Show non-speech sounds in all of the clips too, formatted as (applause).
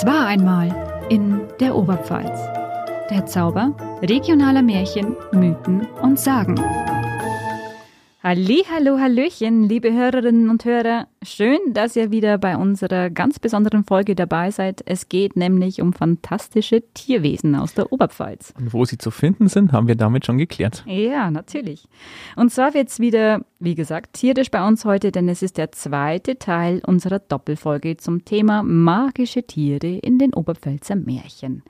Es war einmal in der Oberpfalz. Der Zauber regionaler Märchen, Mythen und Sagen. Halli, hallo, hallöchen, liebe Hörerinnen und Hörer. Schön, dass ihr wieder bei unserer ganz besonderen Folge dabei seid. Es geht nämlich um fantastische Tierwesen aus der Oberpfalz. Und wo sie zu finden sind, haben wir damit schon geklärt. Ja, natürlich. Und zwar wird es wieder, wie gesagt, tierisch bei uns heute, denn es ist der zweite Teil unserer Doppelfolge zum Thema magische Tiere in den Oberpfälzer Märchen.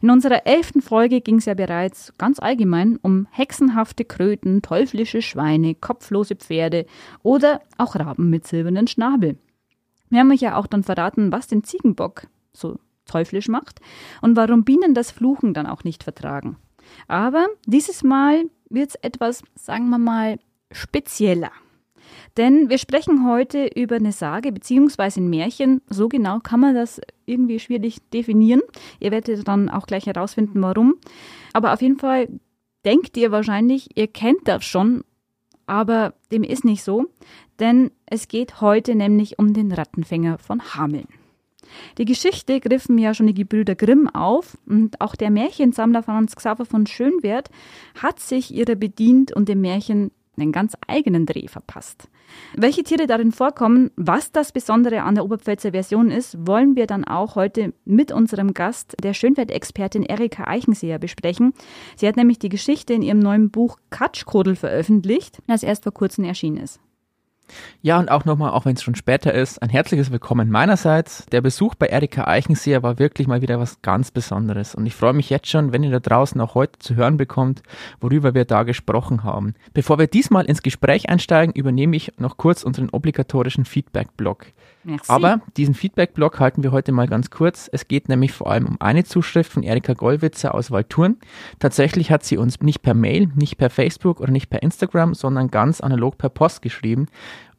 In unserer elften Folge ging es ja bereits ganz allgemein um hexenhafte Kröten, teuflische Schweine, kopflose Pferde oder auch Raben mit silbernen Schnabel. Wir haben euch ja auch dann verraten, was den Ziegenbock so teuflisch macht und warum Bienen das Fluchen dann auch nicht vertragen. Aber dieses Mal wird es etwas, sagen wir mal, spezieller. Denn wir sprechen heute über eine Sage bzw. ein Märchen. So genau kann man das irgendwie schwierig definieren. Ihr werdet dann auch gleich herausfinden, warum. Aber auf jeden Fall denkt ihr wahrscheinlich, ihr kennt das schon aber dem ist nicht so, denn es geht heute nämlich um den Rattenfänger von Hameln. Die Geschichte griffen ja schon die Gebrüder Grimm auf und auch der Märchensammler Franz Xaver von Schönwert hat sich ihrer bedient und dem Märchen einen ganz eigenen Dreh verpasst. Welche Tiere darin vorkommen, was das Besondere an der Oberpfälzer Version ist, wollen wir dann auch heute mit unserem Gast, der Schönwert-Expertin Erika Eichenseher, besprechen. Sie hat nämlich die Geschichte in ihrem neuen Buch Katschkodel veröffentlicht, das erst vor kurzem erschienen ist. Ja, und auch nochmal, auch wenn es schon später ist, ein herzliches Willkommen meinerseits. Der Besuch bei Erika Eichenseher war wirklich mal wieder was ganz Besonderes. Und ich freue mich jetzt schon, wenn ihr da draußen auch heute zu hören bekommt, worüber wir da gesprochen haben. Bevor wir diesmal ins Gespräch einsteigen, übernehme ich noch kurz unseren obligatorischen Feedback-Blog. Aber diesen Feedback-Blog halten wir heute mal ganz kurz. Es geht nämlich vor allem um eine Zuschrift von Erika Gollwitzer aus Walturen. Tatsächlich hat sie uns nicht per Mail, nicht per Facebook oder nicht per Instagram, sondern ganz analog per Post geschrieben.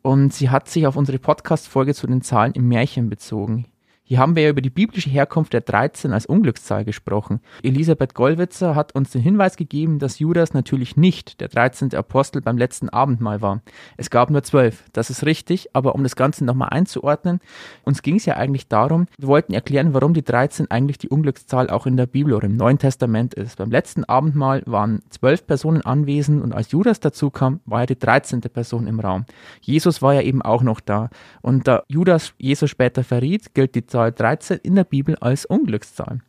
Und sie hat sich auf unsere Podcast-Folge zu den Zahlen im Märchen bezogen. Hier haben wir ja über die biblische Herkunft der 13 als Unglückszahl gesprochen. Elisabeth Gollwitzer hat uns den Hinweis gegeben, dass Judas natürlich nicht der 13. Apostel beim letzten Abendmahl war. Es gab nur zwölf. Das ist richtig, aber um das Ganze nochmal einzuordnen, uns ging es ja eigentlich darum, wir wollten erklären, warum die 13 eigentlich die Unglückszahl auch in der Bibel oder im Neuen Testament ist. Beim letzten Abendmahl waren zwölf Personen anwesend und als Judas dazu kam, war ja die 13. Person im Raum. Jesus war ja eben auch noch da. Und da Judas Jesus später verriet, gilt die Zahl 13 in der Bibel als Unglückszahl.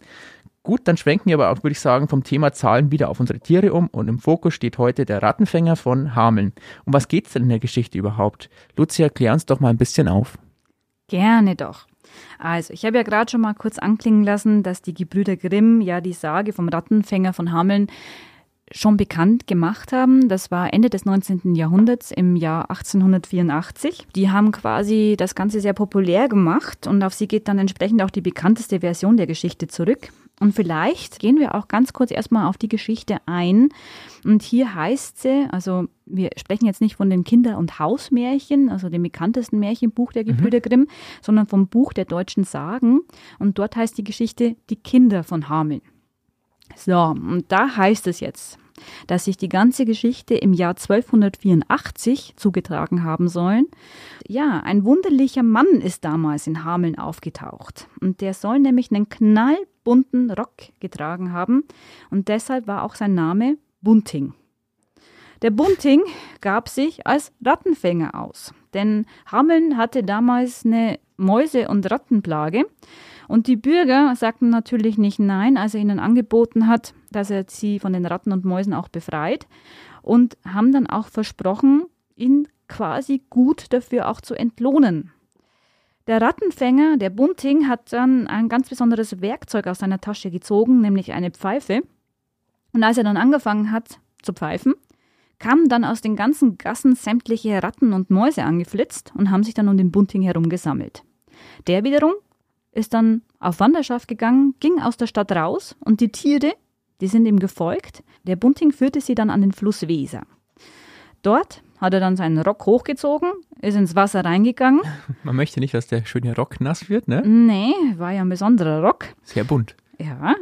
Gut, dann schwenken wir aber auch, würde ich sagen, vom Thema Zahlen wieder auf unsere Tiere um und im Fokus steht heute der Rattenfänger von Hameln. Um was geht es denn in der Geschichte überhaupt? Lucia, klär uns doch mal ein bisschen auf. Gerne doch. Also, ich habe ja gerade schon mal kurz anklingen lassen, dass die Gebrüder Grimm ja die Sage vom Rattenfänger von Hameln schon bekannt gemacht haben. Das war Ende des 19. Jahrhunderts im Jahr 1884. Die haben quasi das Ganze sehr populär gemacht und auf sie geht dann entsprechend auch die bekannteste Version der Geschichte zurück. Und vielleicht gehen wir auch ganz kurz erstmal auf die Geschichte ein. Und hier heißt sie, also wir sprechen jetzt nicht von den Kinder- und Hausmärchen, also dem bekanntesten Märchenbuch der Gebrüder mhm. Grimm, sondern vom Buch der deutschen Sagen. Und dort heißt die Geschichte Die Kinder von Hameln. So, und da heißt es jetzt, dass sich die ganze Geschichte im Jahr 1284 zugetragen haben sollen. Ja, ein wunderlicher Mann ist damals in Hameln aufgetaucht. Und der soll nämlich einen knallbunten Rock getragen haben. Und deshalb war auch sein Name Bunting. Der Bunting gab sich als Rattenfänger aus. Denn Hameln hatte damals eine Mäuse- und Rattenplage. Und die Bürger sagten natürlich nicht nein, als er ihnen angeboten hat, dass er sie von den Ratten und Mäusen auch befreit und haben dann auch versprochen, ihn quasi gut dafür auch zu entlohnen. Der Rattenfänger, der Bunting, hat dann ein ganz besonderes Werkzeug aus seiner Tasche gezogen, nämlich eine Pfeife. Und als er dann angefangen hat zu pfeifen, kamen dann aus den ganzen Gassen sämtliche Ratten und Mäuse angeflitzt und haben sich dann um den Bunting herum gesammelt. Der wiederum ist dann auf Wanderschaft gegangen, ging aus der Stadt raus und die Tiere, die sind ihm gefolgt. Der Bunting führte sie dann an den Fluss Weser. Dort hat er dann seinen Rock hochgezogen, ist ins Wasser reingegangen. (laughs) Man möchte nicht, dass der schöne Rock nass wird, ne? Nee, war ja ein besonderer Rock. Sehr bunt. Ja.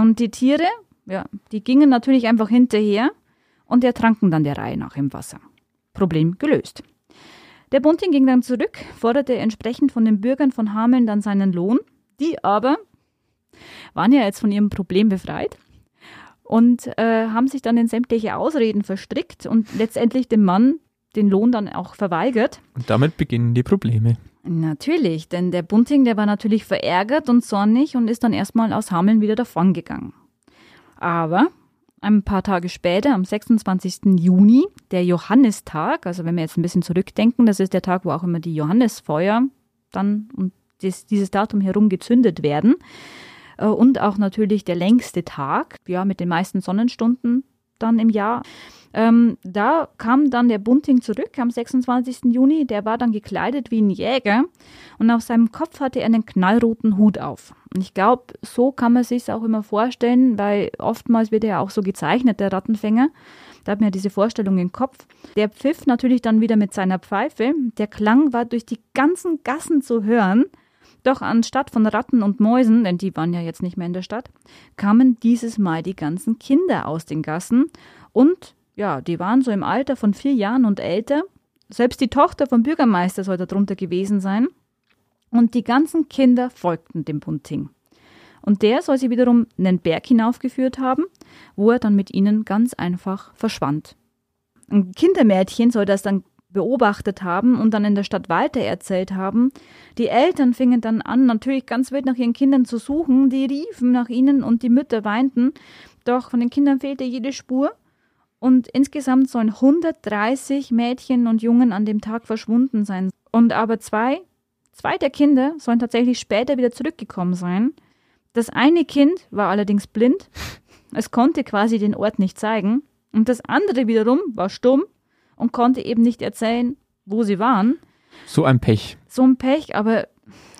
Und die Tiere, ja, die gingen natürlich einfach hinterher und ertranken dann der Reihe nach im Wasser. Problem gelöst. Der Bunting ging dann zurück, forderte entsprechend von den Bürgern von Hameln dann seinen Lohn. Die aber waren ja jetzt von ihrem Problem befreit und äh, haben sich dann in sämtliche Ausreden verstrickt und letztendlich dem Mann den Lohn dann auch verweigert. Und damit beginnen die Probleme. Natürlich, denn der Bunting, der war natürlich verärgert und zornig und ist dann erstmal aus Hameln wieder davongegangen. Aber ein paar Tage später, am 26. Juni, der Johannistag, also wenn wir jetzt ein bisschen zurückdenken, das ist der Tag, wo auch immer die Johannesfeuer dann um dieses Datum herum gezündet werden. Äh, und auch natürlich der längste Tag, ja, mit den meisten Sonnenstunden dann im Jahr. Ähm, da kam dann der Bunting zurück am 26. Juni. Der war dann gekleidet wie ein Jäger und auf seinem Kopf hatte er einen knallroten Hut auf. Und ich glaube, so kann man sich auch immer vorstellen, weil oftmals wird er ja auch so gezeichnet, der Rattenfänger. Da hat man ja diese Vorstellung im Kopf. Der pfiff natürlich dann wieder mit seiner Pfeife. Der Klang war durch die ganzen Gassen zu hören. Doch anstatt von Ratten und Mäusen, denn die waren ja jetzt nicht mehr in der Stadt, kamen dieses Mal die ganzen Kinder aus den Gassen und ja, die waren so im Alter von vier Jahren und älter. Selbst die Tochter vom Bürgermeister soll darunter gewesen sein. Und die ganzen Kinder folgten dem Bunting. Und der soll sie wiederum einen Berg hinaufgeführt haben, wo er dann mit ihnen ganz einfach verschwand. Ein Kindermädchen soll das dann beobachtet haben und dann in der Stadt weiter erzählt haben. Die Eltern fingen dann an, natürlich ganz wild nach ihren Kindern zu suchen. Die riefen nach ihnen und die Mütter weinten. Doch von den Kindern fehlte jede Spur. Und insgesamt sollen 130 Mädchen und Jungen an dem Tag verschwunden sein. Und aber zwei, zwei der Kinder sollen tatsächlich später wieder zurückgekommen sein. Das eine Kind war allerdings blind. Es konnte quasi den Ort nicht zeigen. Und das andere wiederum war stumm und konnte eben nicht erzählen, wo sie waren. So ein Pech. So ein Pech, aber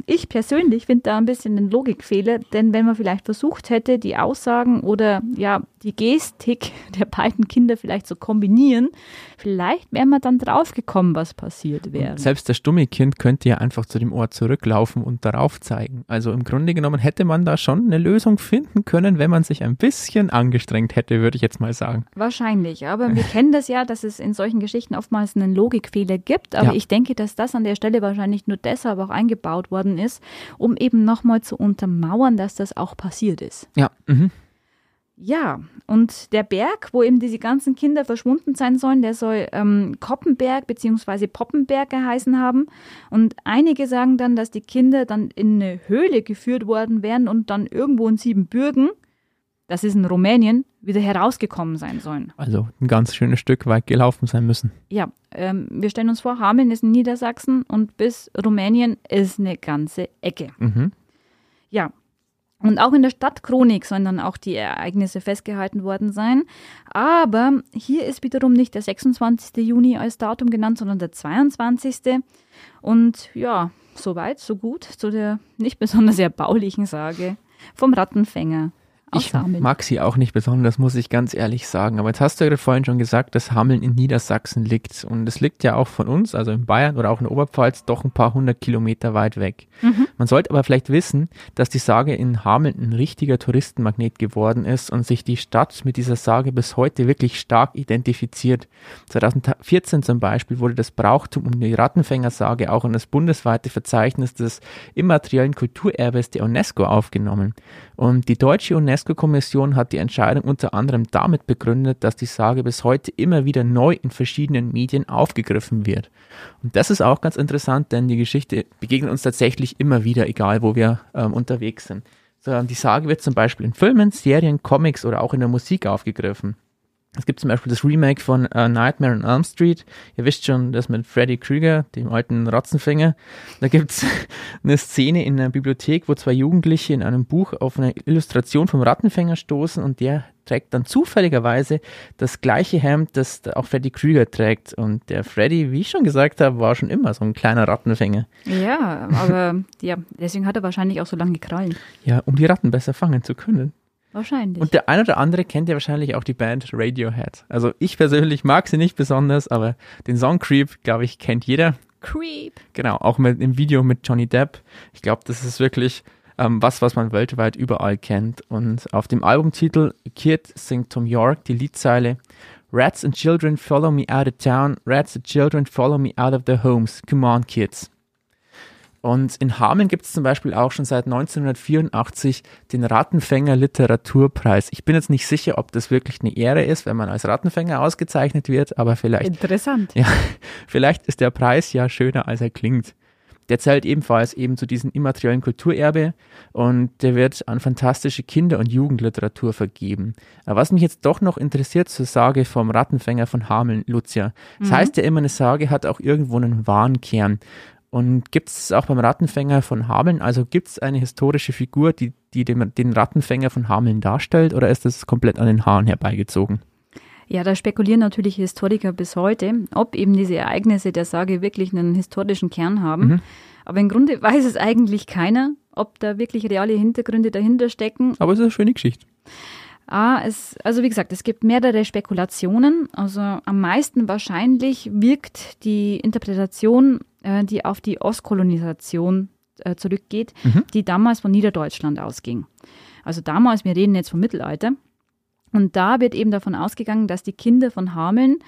ich persönlich finde da ein bisschen einen Logikfehler, denn wenn man vielleicht versucht hätte, die Aussagen oder ja, die Gestik der beiden Kinder vielleicht zu kombinieren, vielleicht wäre man dann draufgekommen, was passiert wäre. Und selbst das stumme Kind könnte ja einfach zu dem Ort zurücklaufen und darauf zeigen. Also im Grunde genommen hätte man da schon eine Lösung finden können, wenn man sich ein bisschen angestrengt hätte, würde ich jetzt mal sagen. Wahrscheinlich, aber wir (laughs) kennen das ja, dass es in solchen Geschichten oftmals einen Logikfehler gibt, aber ja. ich denke, dass das an der Stelle wahrscheinlich nur deshalb auch eingebaut worden worden ist, um eben nochmal zu untermauern, dass das auch passiert ist. Ja. Mhm. Ja, und der Berg, wo eben diese ganzen Kinder verschwunden sein sollen, der soll ähm, Koppenberg bzw. Poppenberg geheißen haben. Und einige sagen dann, dass die Kinder dann in eine Höhle geführt worden wären und dann irgendwo in Siebenbürgen das ist in Rumänien, wieder herausgekommen sein sollen. Also ein ganz schönes Stück weit gelaufen sein müssen. Ja, ähm, wir stellen uns vor, Hameln ist in Niedersachsen und bis Rumänien ist eine ganze Ecke. Mhm. Ja, und auch in der Stadtchronik sollen dann auch die Ereignisse festgehalten worden sein. Aber hier ist wiederum nicht der 26. Juni als Datum genannt, sondern der 22. Und ja, soweit, so gut zu der nicht besonders erbaulichen Sage vom Rattenfänger ich mag sie auch nicht besonders, muss ich ganz ehrlich sagen. Aber jetzt hast du ja vorhin schon gesagt, dass Hameln in Niedersachsen liegt. Und es liegt ja auch von uns, also in Bayern oder auch in Oberpfalz, doch ein paar hundert Kilometer weit weg. Mhm. Man sollte aber vielleicht wissen, dass die Sage in Hameln ein richtiger Touristenmagnet geworden ist und sich die Stadt mit dieser Sage bis heute wirklich stark identifiziert. 2014 zum Beispiel wurde das Brauchtum um die Rattenfängersage auch in das bundesweite Verzeichnis des immateriellen Kulturerbes der UNESCO aufgenommen. Und die deutsche UNESCO-Kommission hat die Entscheidung unter anderem damit begründet, dass die Sage bis heute immer wieder neu in verschiedenen Medien aufgegriffen wird. Und das ist auch ganz interessant, denn die Geschichte begegnet uns tatsächlich immer wieder, egal wo wir ähm, unterwegs sind. So, die Sage wird zum Beispiel in Filmen, Serien, Comics oder auch in der Musik aufgegriffen. Es gibt zum Beispiel das Remake von uh, Nightmare on Elm Street. Ihr wisst schon, das mit Freddy Krüger, dem alten Ratzenfänger. Da gibt's (laughs) eine Szene in einer Bibliothek, wo zwei Jugendliche in einem Buch auf eine Illustration vom Rattenfänger stoßen und der trägt dann zufälligerweise das gleiche Hemd, das auch Freddy Krüger trägt. Und der Freddy, wie ich schon gesagt habe, war schon immer so ein kleiner Rattenfänger. Ja, aber ja, deswegen hat er wahrscheinlich auch so lange Krallen. Ja, um die Ratten besser fangen zu können. Wahrscheinlich. Und der eine oder andere kennt ja wahrscheinlich auch die Band Radiohead. Also ich persönlich mag sie nicht besonders, aber den Song Creep, glaube ich, kennt jeder. Creep. Genau, auch mit im Video mit Johnny Depp. Ich glaube, das ist wirklich ähm, was, was man weltweit überall kennt. Und auf dem Albumtitel Kid singt Tom York die Liedzeile Rats and children follow me out of town, rats and children follow me out of their homes. Come on, kids. Und in Hameln gibt es zum Beispiel auch schon seit 1984 den Rattenfänger Literaturpreis. Ich bin jetzt nicht sicher, ob das wirklich eine Ehre ist, wenn man als Rattenfänger ausgezeichnet wird, aber vielleicht. Interessant. Ja, (laughs) vielleicht ist der Preis ja schöner, als er klingt. Der zählt ebenfalls eben zu diesem immateriellen Kulturerbe und der wird an fantastische Kinder- und Jugendliteratur vergeben. Aber was mich jetzt doch noch interessiert zur Sage vom Rattenfänger von Hameln, Lucia. Das mhm. heißt ja immer, eine Sage hat auch irgendwo einen wahren Kern. Und gibt es auch beim Rattenfänger von Hameln, also gibt es eine historische Figur, die, die den, den Rattenfänger von Hameln darstellt, oder ist das komplett an den Haaren herbeigezogen? Ja, da spekulieren natürlich Historiker bis heute, ob eben diese Ereignisse der Sage wirklich einen historischen Kern haben. Mhm. Aber im Grunde (laughs) weiß es eigentlich keiner, ob da wirklich reale Hintergründe dahinter stecken. Aber es ist eine schöne Geschichte. Ah, es, also wie gesagt, es gibt mehrere Spekulationen. Also am meisten wahrscheinlich wirkt die Interpretation äh, die auf die Ostkolonisation äh, zurückgeht, mhm. die damals von Niederdeutschland ausging. Also damals, wir reden jetzt vom Mittelalter. Und da wird eben davon ausgegangen, dass die Kinder von Hameln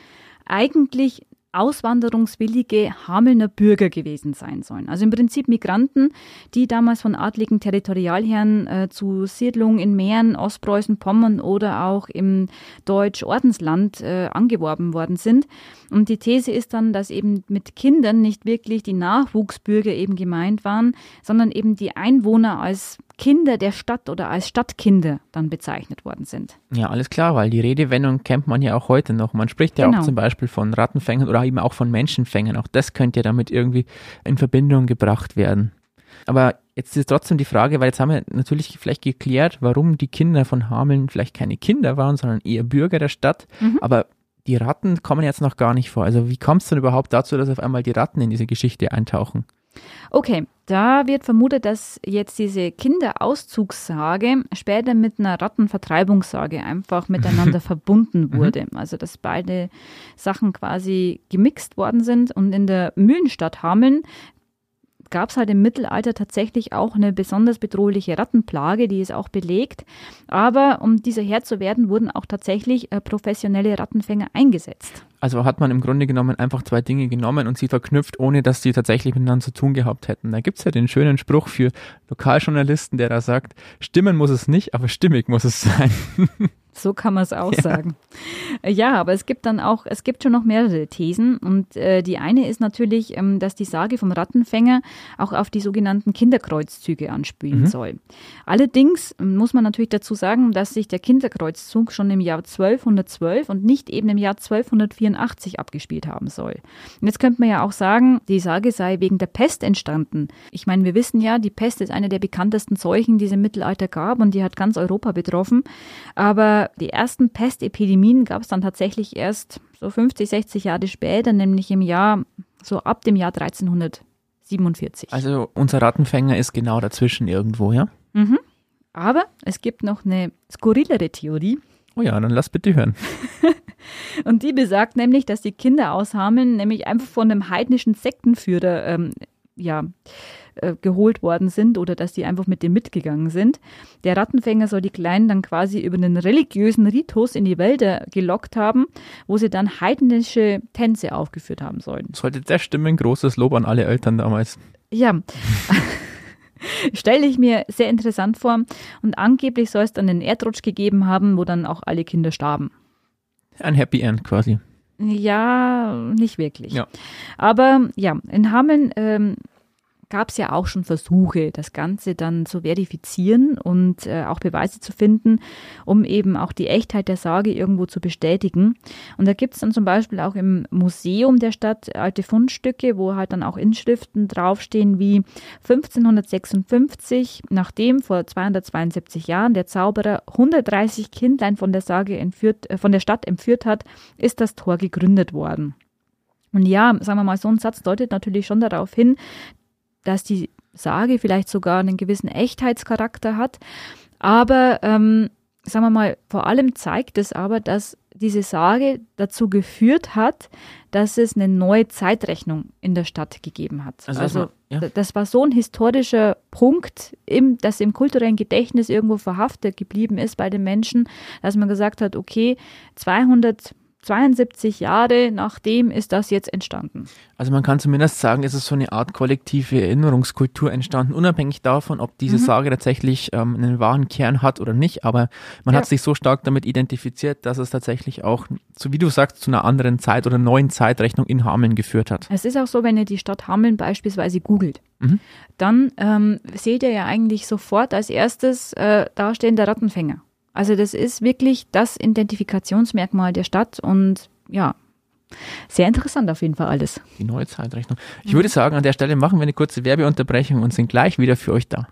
eigentlich auswanderungswillige Hamelner Bürger gewesen sein sollen. Also im Prinzip Migranten, die damals von adligen Territorialherren äh, zu Siedlungen in Mähren, Ostpreußen, Pommern oder auch im Deutsch-Ordensland äh, angeworben worden sind. Und die These ist dann, dass eben mit Kindern nicht wirklich die Nachwuchsbürger eben gemeint waren, sondern eben die Einwohner als Kinder der Stadt oder als Stadtkinder dann bezeichnet worden sind. Ja, alles klar, weil die Redewendung kennt man ja auch heute noch. Man spricht ja genau. auch zum Beispiel von Rattenfängern oder eben auch von Menschenfängern. Auch das könnte ja damit irgendwie in Verbindung gebracht werden. Aber jetzt ist trotzdem die Frage, weil jetzt haben wir natürlich vielleicht geklärt, warum die Kinder von Hameln vielleicht keine Kinder waren, sondern eher Bürger der Stadt. Mhm. Aber die Ratten kommen jetzt noch gar nicht vor. Also wie kommt es denn überhaupt dazu, dass auf einmal die Ratten in diese Geschichte eintauchen? Okay, da wird vermutet, dass jetzt diese Kinderauszugssage später mit einer Rattenvertreibungssage einfach miteinander (laughs) verbunden mhm. wurde. Also dass beide Sachen quasi gemixt worden sind. Und in der Mühlenstadt Hameln gab es halt im Mittelalter tatsächlich auch eine besonders bedrohliche Rattenplage, die ist auch belegt. Aber um dieser Herr zu werden, wurden auch tatsächlich äh, professionelle Rattenfänger eingesetzt. Also hat man im Grunde genommen einfach zwei Dinge genommen und sie verknüpft, ohne dass sie tatsächlich miteinander zu tun gehabt hätten. Da gibt es ja den schönen Spruch für Lokaljournalisten, der da sagt, stimmen muss es nicht, aber stimmig muss es sein. (laughs) So kann man es auch (laughs) ja. sagen. Ja, aber es gibt dann auch, es gibt schon noch mehrere Thesen. Und äh, die eine ist natürlich, ähm, dass die Sage vom Rattenfänger auch auf die sogenannten Kinderkreuzzüge anspielen mhm. soll. Allerdings ähm, muss man natürlich dazu sagen, dass sich der Kinderkreuzzug schon im Jahr 1212 und nicht eben im Jahr 1284 abgespielt haben soll. Und jetzt könnte man ja auch sagen, die Sage sei wegen der Pest entstanden. Ich meine, wir wissen ja, die Pest ist eine der bekanntesten Seuchen, die es im Mittelalter gab und die hat ganz Europa betroffen. Aber die ersten Pestepidemien gab es dann tatsächlich erst so 50, 60 Jahre später, nämlich im Jahr, so ab dem Jahr 1347. Also unser Rattenfänger ist genau dazwischen irgendwo, ja? Mhm. Aber es gibt noch eine skurrilere Theorie. Oh ja, dann lass bitte hören. (laughs) Und die besagt nämlich, dass die Kinder aus Hameln nämlich einfach von einem heidnischen Sektenführer ähm, ja, äh, geholt worden sind oder dass die einfach mit dem mitgegangen sind. Der Rattenfänger soll die Kleinen dann quasi über einen religiösen Ritus in die Wälder gelockt haben, wo sie dann heidnische Tänze aufgeführt haben sollen. Sollte der stimmen, großes Lob an alle Eltern damals. Ja. (laughs) Stelle ich mir sehr interessant vor. Und angeblich soll es dann einen Erdrutsch gegeben haben, wo dann auch alle Kinder starben. Ein Happy End quasi. Ja, nicht wirklich. Ja. Aber ja, in Hameln ähm, gab es ja auch schon Versuche, das Ganze dann zu verifizieren und äh, auch Beweise zu finden, um eben auch die Echtheit der Sage irgendwo zu bestätigen. Und da gibt es dann zum Beispiel auch im Museum der Stadt alte Fundstücke, wo halt dann auch Inschriften draufstehen wie 1556, nachdem vor 272 Jahren der Zauberer 130 Kindlein von der Sage entführt, äh, von der Stadt entführt hat, ist das Tor gegründet worden. Und ja, sagen wir mal, so ein Satz deutet natürlich schon darauf hin, dass die Sage vielleicht sogar einen gewissen Echtheitscharakter hat. Aber ähm, sagen wir mal, vor allem zeigt es aber, dass diese Sage dazu geführt hat, dass es eine neue Zeitrechnung in der Stadt gegeben hat. Also, also war, ja. das war so ein historischer Punkt, im, das im kulturellen Gedächtnis irgendwo verhaftet geblieben ist bei den Menschen, dass man gesagt hat, okay, 200 72 Jahre nachdem ist das jetzt entstanden. Also man kann zumindest sagen, es ist so eine Art kollektive Erinnerungskultur entstanden, unabhängig davon, ob diese mhm. Sage tatsächlich ähm, einen wahren Kern hat oder nicht. Aber man ja. hat sich so stark damit identifiziert, dass es tatsächlich auch, so wie du sagst, zu einer anderen Zeit oder neuen Zeitrechnung in Hameln geführt hat. Es ist auch so, wenn ihr die Stadt Hameln beispielsweise googelt, mhm. dann ähm, seht ihr ja eigentlich sofort als erstes äh, dastehen der Rattenfänger. Also das ist wirklich das Identifikationsmerkmal der Stadt und ja, sehr interessant auf jeden Fall alles. Die neue Zeitrechnung. Ich würde sagen, an der Stelle machen wir eine kurze Werbeunterbrechung und sind gleich wieder für euch da.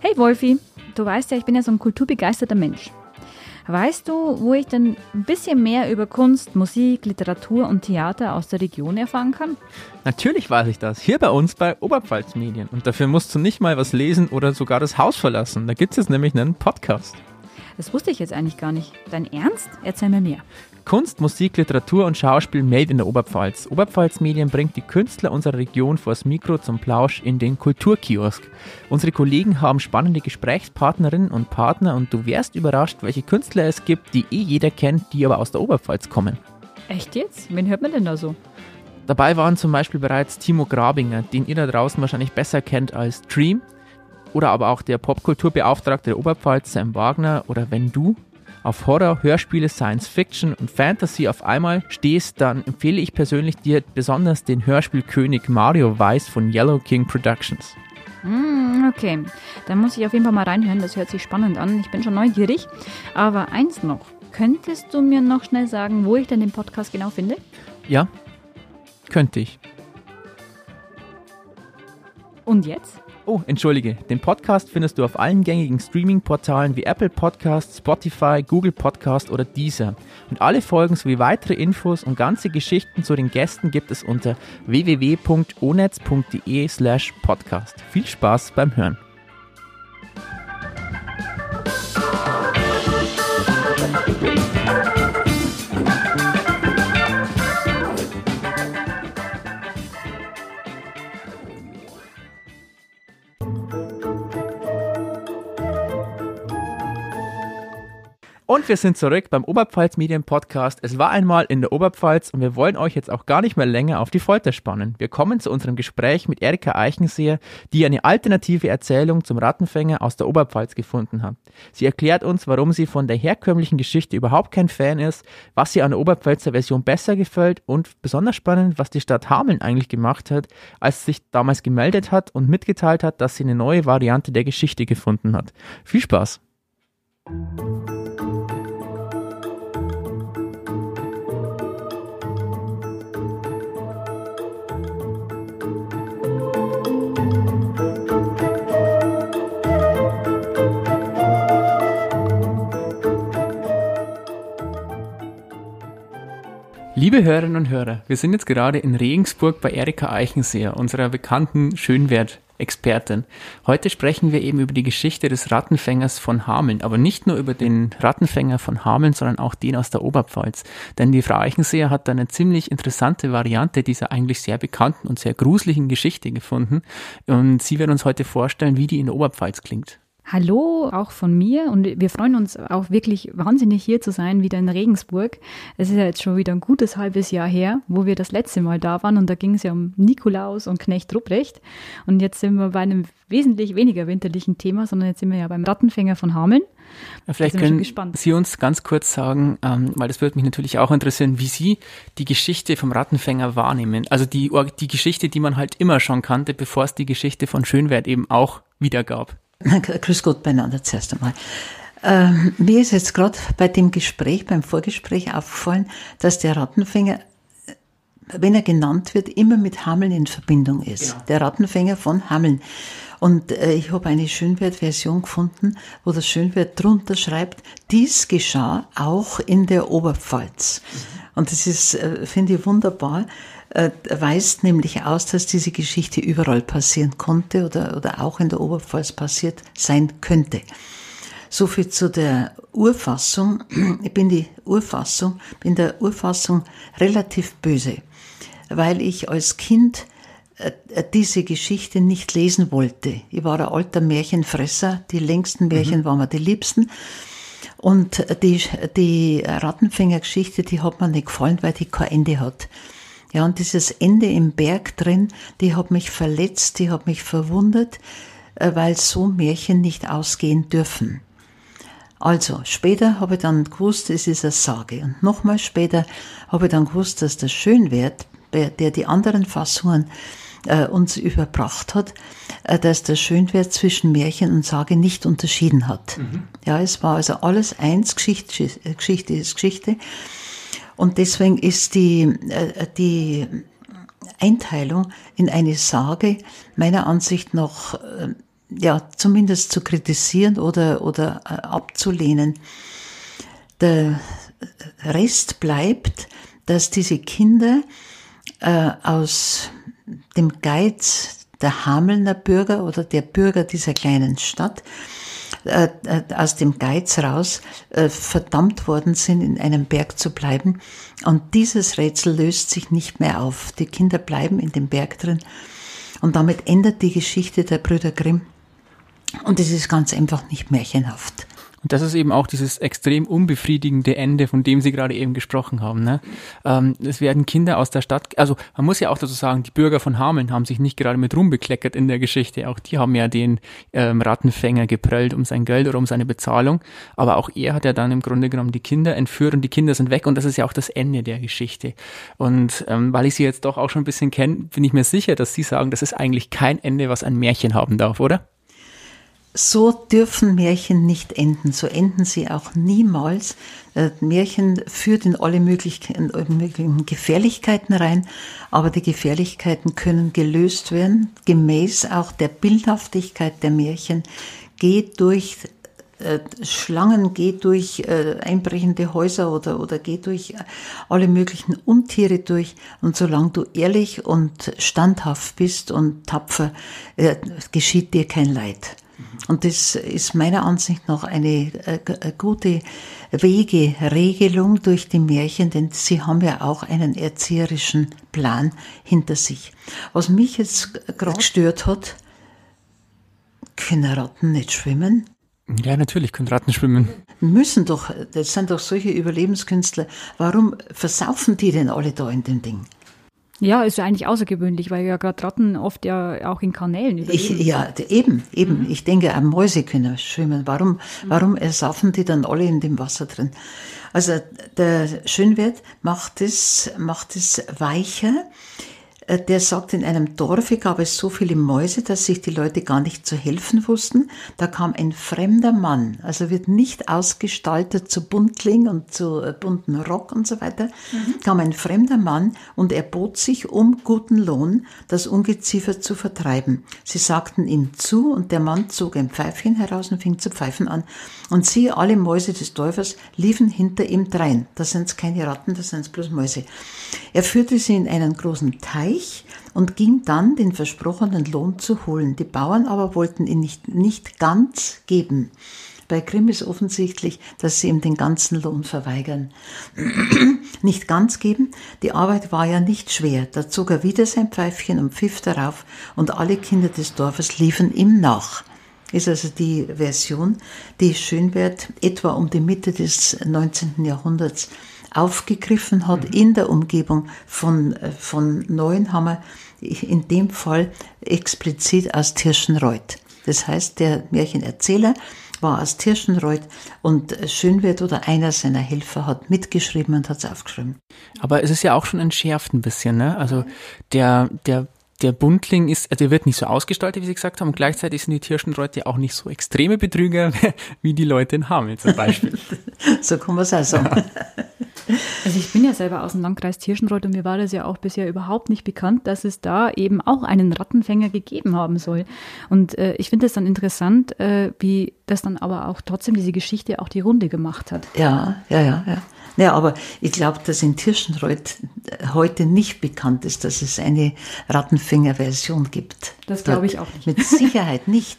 Hey Wolfi, du weißt ja, ich bin ja so ein kulturbegeisterter Mensch. Weißt du, wo ich denn ein bisschen mehr über Kunst, Musik, Literatur und Theater aus der Region erfahren kann? Natürlich weiß ich das. Hier bei uns bei Oberpfalz Medien. Und dafür musst du nicht mal was lesen oder sogar das Haus verlassen. Da gibt es jetzt nämlich einen Podcast. Das wusste ich jetzt eigentlich gar nicht. Dein Ernst? Erzähl mir mehr. Kunst, Musik, Literatur und Schauspiel made in der Oberpfalz. Oberpfalz Medien bringt die Künstler unserer Region vors Mikro zum Plausch in den Kulturkiosk. Unsere Kollegen haben spannende Gesprächspartnerinnen und Partner und du wärst überrascht, welche Künstler es gibt, die eh jeder kennt, die aber aus der Oberpfalz kommen. Echt jetzt? Wen hört man denn da so? Dabei waren zum Beispiel bereits Timo Grabinger, den ihr da draußen wahrscheinlich besser kennt als Dream, oder aber auch der Popkulturbeauftragte der Oberpfalz Sam Wagner oder Wenn du, auf Horror, Hörspiele, Science Fiction und Fantasy auf einmal stehst, dann empfehle ich persönlich dir besonders den Hörspielkönig Mario Weiss von Yellow King Productions. Mm, okay, dann muss ich auf jeden Fall mal reinhören, das hört sich spannend an. Ich bin schon neugierig. Aber eins noch, könntest du mir noch schnell sagen, wo ich denn den Podcast genau finde? Ja, könnte ich. Und jetzt? Oh, entschuldige. Den Podcast findest du auf allen gängigen Streaming-Portalen wie Apple Podcasts, Spotify, Google Podcast oder Deezer. Und alle Folgen sowie weitere Infos und ganze Geschichten zu den Gästen gibt es unter www.onetz.de slash podcast. Viel Spaß beim Hören. Und wir sind zurück beim Oberpfalz Medien Podcast. Es war einmal in der Oberpfalz und wir wollen euch jetzt auch gar nicht mehr länger auf die Folter spannen. Wir kommen zu unserem Gespräch mit Erika Eichenseher, die eine alternative Erzählung zum Rattenfänger aus der Oberpfalz gefunden hat. Sie erklärt uns, warum sie von der herkömmlichen Geschichte überhaupt kein Fan ist, was sie an der Oberpfälzer Version besser gefällt und besonders spannend, was die Stadt Hameln eigentlich gemacht hat, als sie sich damals gemeldet hat und mitgeteilt hat, dass sie eine neue Variante der Geschichte gefunden hat. Viel Spaß! Liebe Hörerinnen und Hörer, wir sind jetzt gerade in Regensburg bei Erika Eichenseher, unserer bekannten Schönwert-Expertin. Heute sprechen wir eben über die Geschichte des Rattenfängers von Hameln, aber nicht nur über den Rattenfänger von Hameln, sondern auch den aus der Oberpfalz. Denn die Frau Eichenseher hat da eine ziemlich interessante Variante dieser eigentlich sehr bekannten und sehr gruseligen Geschichte gefunden. Und sie wird uns heute vorstellen, wie die in der Oberpfalz klingt. Hallo auch von mir und wir freuen uns auch wirklich wahnsinnig hier zu sein, wieder in Regensburg. Es ist ja jetzt schon wieder ein gutes halbes Jahr her, wo wir das letzte Mal da waren und da ging es ja um Nikolaus und Knecht Rupprecht und jetzt sind wir bei einem wesentlich weniger winterlichen Thema, sondern jetzt sind wir ja beim Rattenfänger von Hameln. Ja, vielleicht können Sie uns ganz kurz sagen, ähm, weil das würde mich natürlich auch interessieren, wie Sie die Geschichte vom Rattenfänger wahrnehmen. Also die, die Geschichte, die man halt immer schon kannte, bevor es die Geschichte von Schönwert eben auch wieder gab. Grüß Gott beieinander zuerst einmal. Ähm, mir ist jetzt gerade bei dem Gespräch, beim Vorgespräch aufgefallen, dass der Rattenfänger, wenn er genannt wird, immer mit Hameln in Verbindung ist. Genau. Der Rattenfänger von Hameln. Und äh, ich habe eine Schönwert-Version gefunden, wo das Schönwert drunter schreibt, dies geschah auch in der Oberpfalz. Mhm. Und das ist, äh, finde ich, wunderbar, äh, weist nämlich aus, dass diese Geschichte überall passieren konnte oder, oder auch in der Oberpfalz passiert sein könnte. So viel zu der Urfassung. Ich bin die Urfassung, bin der Urfassung relativ böse, weil ich als Kind äh, diese Geschichte nicht lesen wollte. Ich war ein alter Märchenfresser, die längsten Märchen mhm. waren mir die liebsten. Und die, die Rattenfängergeschichte, die hat mir nicht gefallen, weil die kein Ende hat. Ja, und dieses Ende im Berg drin, die hat mich verletzt, die hat mich verwundert, äh, weil so Märchen nicht ausgehen dürfen. Also, später habe ich dann gewusst, es ist eine Sage. Und nochmal später habe ich dann gewusst, dass der Schönwert, der die anderen Fassungen äh, uns überbracht hat, äh, dass der Schönwert zwischen Märchen und Sage nicht unterschieden hat. Mhm. Ja, es war also alles eins, Geschichte, Geschichte ist Geschichte. Und deswegen ist die, äh, die Einteilung in eine Sage meiner Ansicht nach äh, ja, zumindest zu kritisieren oder, oder äh, abzulehnen. Der Rest bleibt, dass diese Kinder äh, aus dem Geiz der Hamelner Bürger oder der Bürger dieser kleinen Stadt äh, aus dem Geiz raus äh, verdammt worden sind, in einem Berg zu bleiben. Und dieses Rätsel löst sich nicht mehr auf. Die Kinder bleiben in dem Berg drin. Und damit endet die Geschichte der Brüder Grimm. Und es ist ganz einfach nicht märchenhaft. Und das ist eben auch dieses extrem unbefriedigende Ende, von dem Sie gerade eben gesprochen haben. Ne? Ähm, es werden Kinder aus der Stadt, also man muss ja auch dazu sagen, die Bürger von Hameln haben sich nicht gerade mit rumbekleckert in der Geschichte. Auch die haben ja den ähm, Rattenfänger geprellt um sein Geld oder um seine Bezahlung. Aber auch er hat ja dann im Grunde genommen die Kinder entführt und die Kinder sind weg und das ist ja auch das Ende der Geschichte. Und ähm, weil ich Sie jetzt doch auch schon ein bisschen kenne, bin ich mir sicher, dass Sie sagen, das ist eigentlich kein Ende, was ein Märchen haben darf, oder? So dürfen Märchen nicht enden. So enden sie auch niemals. Äh, Märchen führt in alle möglichen, möglichen Gefährlichkeiten rein, aber die Gefährlichkeiten können gelöst werden, gemäß auch der Bildhaftigkeit der Märchen. Geht durch äh, Schlangen, geht durch äh, einbrechende Häuser oder, oder geht durch alle möglichen Untiere durch. Und solange du ehrlich und standhaft bist und tapfer, äh, geschieht dir kein Leid. Und das ist meiner Ansicht nach eine, eine äh, gute Wegeregelung durch die Märchen, denn sie haben ja auch einen erzieherischen Plan hinter sich. Was mich jetzt gerade gestört hat, können Ratten nicht schwimmen? Ja, natürlich können Ratten schwimmen. Müssen doch, das sind doch solche Überlebenskünstler. Warum versaufen die denn alle da in dem Ding? Ja, ist ja eigentlich außergewöhnlich, weil ja gerade Ratten oft ja auch in Kanälen überleben. Ich, ja, eben, eben. Mhm. Ich denke, auch Mäuse können schwimmen. Warum, mhm. warum ersaufen die dann alle in dem Wasser drin? Also der Schönwert macht es, macht es weicher. Äh, der sagt, in einem Dorfe gab es so viele Mäuse, dass sich die Leute gar nicht zu helfen wussten. Da kam ein fremder Mann, also wird nicht ausgestaltet zu Buntling und zu äh, bunten Rock und so weiter, mhm. kam ein fremder Mann und er bot sich um guten Lohn, das Ungeziefer zu vertreiben. Sie sagten ihm zu und der Mann zog ein Pfeifchen heraus und fing zu pfeifen an. Und siehe, alle Mäuse des Dorfes liefen hinter ihm drein. Das sind keine Ratten, das sind bloß Mäuse. Er führte sie in einen großen Teich und ging dann den versprochenen Lohn zu holen. Die Bauern aber wollten ihn nicht, nicht ganz geben. Bei Grimm ist offensichtlich, dass sie ihm den ganzen Lohn verweigern. (clears throat) nicht ganz geben, die Arbeit war ja nicht schwer. Da zog er wieder sein Pfeifchen und pfiff darauf und alle Kinder des Dorfes liefen ihm nach. Ist also die Version, die Schönwert etwa um die Mitte des 19. Jahrhunderts aufgegriffen hat mhm. in der Umgebung von, äh, von Neuenhammer, in dem Fall explizit aus Tirschenreuth. Das heißt, der Märchenerzähler war aus Tirschenreuth und Schönwert oder einer seiner Helfer hat mitgeschrieben und hat es aufgeschrieben. Aber es ist ja auch schon entschärft ein bisschen, ne? Also der, der der Buntling ist, also er wird nicht so ausgestaltet, wie Sie gesagt haben, und gleichzeitig sind die Tirschenreute auch nicht so extreme Betrüger (laughs) wie die Leute in Hameln zum Beispiel. (laughs) so kann man es auch sagen. Also ich bin ja selber aus dem Landkreis Tirschenreuth und mir war das ja auch bisher überhaupt nicht bekannt, dass es da eben auch einen Rattenfänger gegeben haben soll. Und äh, ich finde es dann interessant, äh, wie das dann aber auch trotzdem diese Geschichte auch die Runde gemacht hat. Ja, ja, ja, ja. Ja, aber ich glaube, dass in Tirschenreuth heute nicht bekannt ist, dass es eine Rattenfänger-Version gibt. Das glaube ich auch nicht. Mit Sicherheit nicht.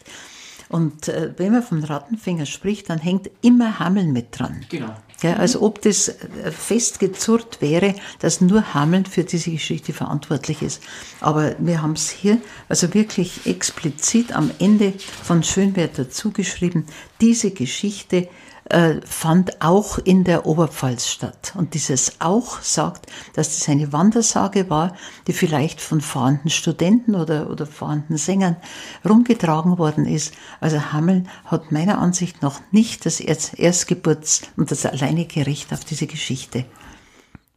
Und äh, wenn man vom Rattenfänger spricht, dann hängt immer Hameln mit dran. Genau. Ja, als ob das äh, festgezurrt wäre, dass nur Hameln für diese Geschichte verantwortlich ist. Aber wir haben es hier also wirklich explizit am Ende von Schönwert dazu geschrieben, diese Geschichte äh, fand auch in der Oberpfalz statt. Und dieses auch sagt, dass das eine Wandersage war, die vielleicht von fahrenden Studenten oder, oder fahrenden Sängern rumgetragen worden ist. Also Hameln hat meiner Ansicht nach nicht das Erstgeburts- und das alleinige Recht auf diese Geschichte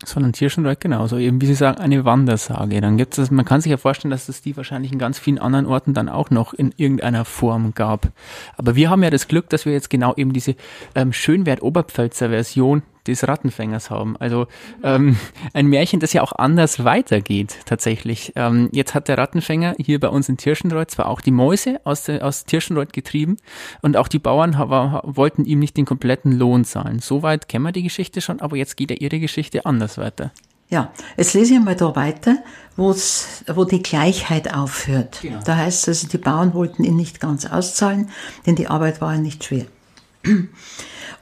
sondern Tirschenreuth genauso. Eben, wie Sie sagen, eine Wandersage. Dann gibt es, man kann sich ja vorstellen, dass es die wahrscheinlich in ganz vielen anderen Orten dann auch noch in irgendeiner Form gab. Aber wir haben ja das Glück, dass wir jetzt genau eben diese ähm, Schönwert-Oberpfälzer Version des Rattenfängers haben. Also ähm, ein Märchen, das ja auch anders weitergeht tatsächlich. Ähm, jetzt hat der Rattenfänger hier bei uns in Tirschenreuth zwar auch die Mäuse aus, der, aus Tirschenreuth getrieben und auch die Bauern wollten ihm nicht den kompletten Lohn zahlen. Soweit kennen wir die Geschichte schon, aber jetzt geht ja ihre Geschichte anders weiter. Ja, jetzt lese ich mal da weiter, wo's, wo die Gleichheit aufhört. Genau. Da heißt es, also, die Bauern wollten ihn nicht ganz auszahlen, denn die Arbeit war nicht schwer.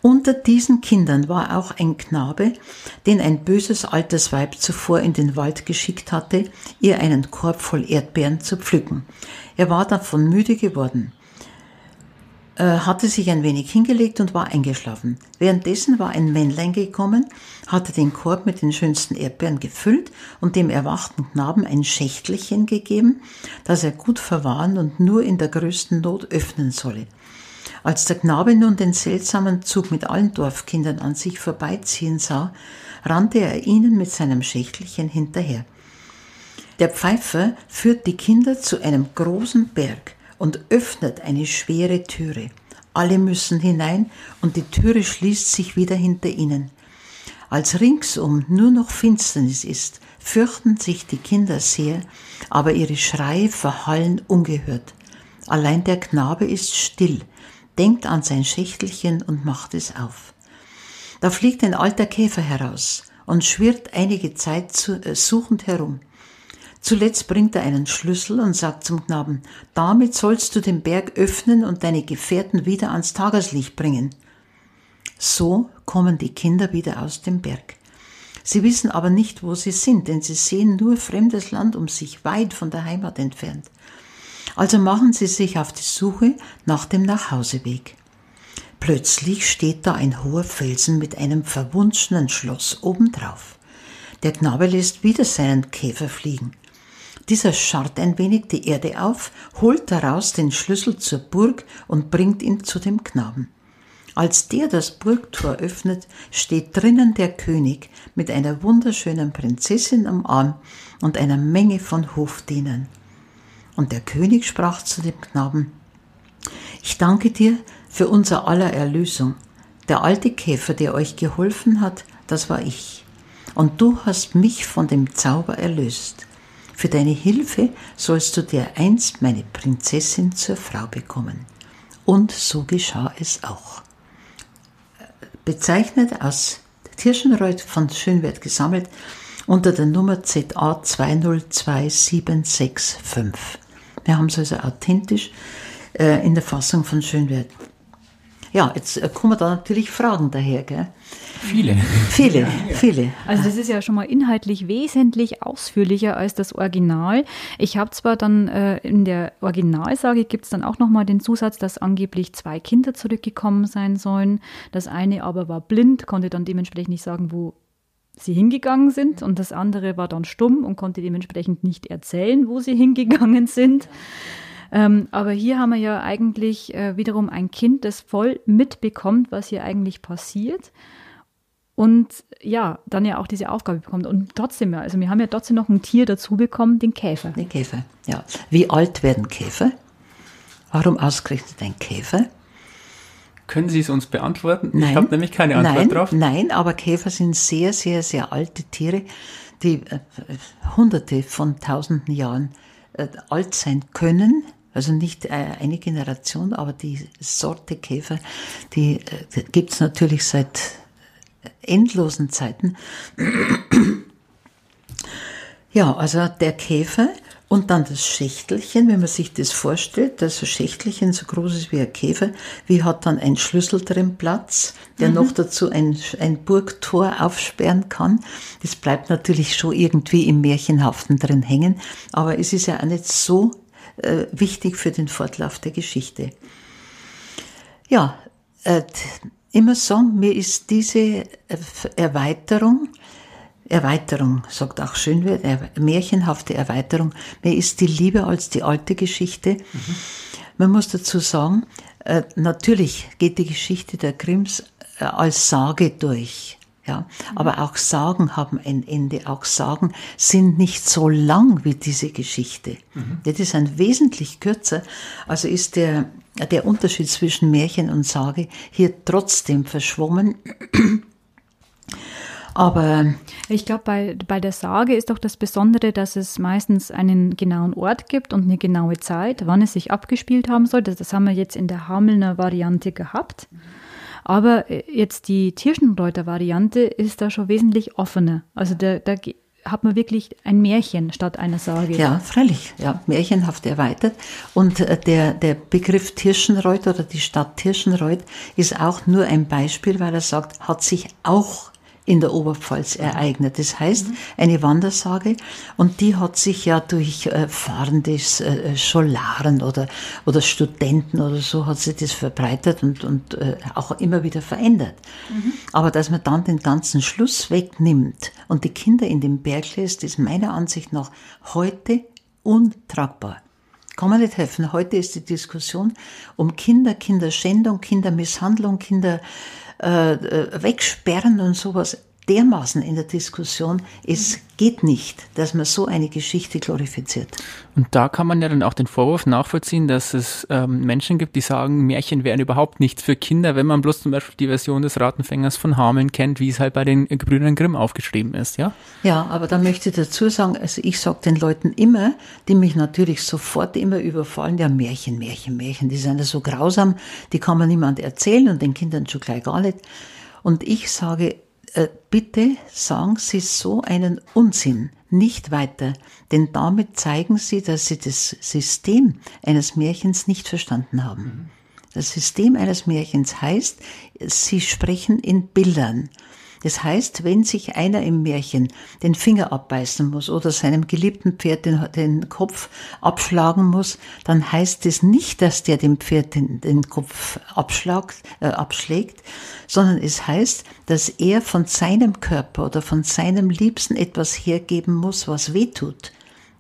Unter diesen Kindern war auch ein Knabe, den ein böses altes Weib zuvor in den Wald geschickt hatte, ihr einen Korb voll Erdbeeren zu pflücken. Er war davon müde geworden, äh, hatte sich ein wenig hingelegt und war eingeschlafen. Währenddessen war ein Männlein gekommen, hatte den Korb mit den schönsten Erdbeeren gefüllt und dem erwachten Knaben ein Schächtelchen gegeben, das er gut verwahren und nur in der größten Not öffnen solle. Als der Knabe nun den seltsamen Zug mit allen Dorfkindern an sich vorbeiziehen sah, rannte er ihnen mit seinem Schächtelchen hinterher. Der Pfeifer führt die Kinder zu einem großen Berg und öffnet eine schwere Türe. Alle müssen hinein und die Türe schließt sich wieder hinter ihnen. Als ringsum nur noch Finsternis ist, fürchten sich die Kinder sehr, aber ihre Schreie verhallen ungehört. Allein der Knabe ist still, denkt an sein Schächtelchen und macht es auf. Da fliegt ein alter Käfer heraus und schwirrt einige Zeit zu, äh, suchend herum. Zuletzt bringt er einen Schlüssel und sagt zum Knaben, damit sollst du den Berg öffnen und deine Gefährten wieder ans Tageslicht bringen. So kommen die Kinder wieder aus dem Berg. Sie wissen aber nicht, wo sie sind, denn sie sehen nur fremdes Land um sich, weit von der Heimat entfernt. Also machen sie sich auf die Suche nach dem Nachhauseweg. Plötzlich steht da ein hoher Felsen mit einem verwunschenen Schloss obendrauf. Der Knabe lässt wieder seinen Käfer fliegen. Dieser scharrt ein wenig die Erde auf, holt daraus den Schlüssel zur Burg und bringt ihn zu dem Knaben. Als der das Burgtor öffnet, steht drinnen der König mit einer wunderschönen Prinzessin am Arm und einer Menge von Hofdienern. Und der König sprach zu dem Knaben, ich danke dir für unser aller Erlösung. Der alte Käfer, der euch geholfen hat, das war ich. Und du hast mich von dem Zauber erlöst. Für deine Hilfe sollst du dir einst meine Prinzessin zur Frau bekommen. Und so geschah es auch. Bezeichnet aus Tirschenreuth von Schönwert gesammelt unter der Nummer ZA 202765. Wir haben es also authentisch äh, in der Fassung von Schönwert. Ja, jetzt äh, kommen da natürlich Fragen daher, gell? Viele. Viele, ja, ja. viele. Also das ist ja schon mal inhaltlich wesentlich ausführlicher als das Original. Ich habe zwar dann äh, in der Originalsage gibt es dann auch nochmal den Zusatz, dass angeblich zwei Kinder zurückgekommen sein sollen. Das eine aber war blind, konnte dann dementsprechend nicht sagen, wo sie hingegangen sind und das andere war dann stumm und konnte dementsprechend nicht erzählen, wo sie (laughs) hingegangen sind. Ähm, aber hier haben wir ja eigentlich äh, wiederum ein Kind, das voll mitbekommt, was hier eigentlich passiert und ja, dann ja auch diese Aufgabe bekommt. Und trotzdem, ja, also wir haben ja trotzdem noch ein Tier dazu bekommen, den Käfer. Den Käfer, ja. Wie alt werden Käfer? Warum ausgerechnet ein Käfer? Können Sie es uns beantworten? Nein, ich habe nämlich keine Antwort nein, drauf. Nein, aber Käfer sind sehr, sehr, sehr alte Tiere, die äh, hunderte von tausenden Jahren äh, alt sein können. Also nicht äh, eine Generation, aber die Sorte Käfer, die äh, gibt es natürlich seit endlosen Zeiten. (clears throat) Ja, also der Käfer Und dann das Schächtelchen, wenn man sich das vorstellt, das Schächtelchen so groß ist wie ein Käfer, wie hat dann ein Schlüssel drin Platz, der mhm. noch dazu ein, ein Burgtor aufsperren kann. Das bleibt natürlich schon irgendwie im Märchenhaften drin hängen, aber es ist ja auch nicht so äh, wichtig für den Fortlauf der Geschichte. Ja, äh, immer sagen, mir ist diese äh, Erweiterung Erweiterung, sagt auch Schönwert, märchenhafte Erweiterung. Mir ist die Liebe als die alte Geschichte. Mhm. Man muss dazu sagen, äh, natürlich geht die Geschichte der Grimms äh, als Sage durch. Ja, mhm. aber auch Sagen haben ein Ende. Auch Sagen sind nicht so lang wie diese Geschichte. Mhm. Das ist ein wesentlich kürzer. Also ist der, der Unterschied zwischen Märchen und Sage hier trotzdem verschwommen. Aber ich glaube, bei, bei der Sage ist doch das Besondere, dass es meistens einen genauen Ort gibt und eine genaue Zeit, wann es sich abgespielt haben soll. Das, das haben wir jetzt in der Hamelner Variante gehabt. Aber äh, jetzt die Tirschenreuter-Variante ist da schon wesentlich offener. Also da, da hat man wirklich ein Märchen statt einer Sage. Ja, freilich, ja, märchenhaft erweitert. Und äh, der, der Begriff Tirschenreuth oder die Stadt Tirschenreuth ist auch nur ein Beispiel, weil er sagt, hat sich auch in der Oberpfalz ereignet. Das heißt, eine Wandersage und die hat sich ja durch äh, fahrende äh, Scholaren oder, oder Studenten oder so hat sich das verbreitet und, und äh, auch immer wieder verändert. Mhm. Aber dass man dann den ganzen Schluss wegnimmt und die Kinder in den Berg lässt, ist meiner Ansicht nach heute untragbar. Kann man nicht helfen. Heute ist die Diskussion um Kinder, Kinderschändung, Kindermisshandlung, Kinder äh, äh, wegsperren und sowas dermaßen in der Diskussion, es geht nicht, dass man so eine Geschichte glorifiziert. Und da kann man ja dann auch den Vorwurf nachvollziehen, dass es ähm, Menschen gibt, die sagen, Märchen wären überhaupt nichts für Kinder, wenn man bloß zum Beispiel die Version des Ratenfängers von Hameln kennt, wie es halt bei den Gebrüdern Grimm aufgeschrieben ist, ja? Ja, aber da möchte ich dazu sagen, also ich sage den Leuten immer, die mich natürlich sofort immer überfallen, ja Märchen, Märchen, Märchen, die sind ja so grausam, die kann man niemand erzählen und den Kindern schon gleich gar nicht. Und ich sage, bitte sagen Sie so einen Unsinn nicht weiter, denn damit zeigen Sie, dass Sie das System eines Märchens nicht verstanden haben. Das System eines Märchens heißt, Sie sprechen in Bildern. Das heißt, wenn sich einer im Märchen den Finger abbeißen muss oder seinem geliebten Pferd den, den Kopf abschlagen muss, dann heißt es nicht, dass der dem Pferd den, den Kopf abschlagt, äh, abschlägt, sondern es heißt, dass er von seinem Körper oder von seinem Liebsten etwas hergeben muss, was weh tut.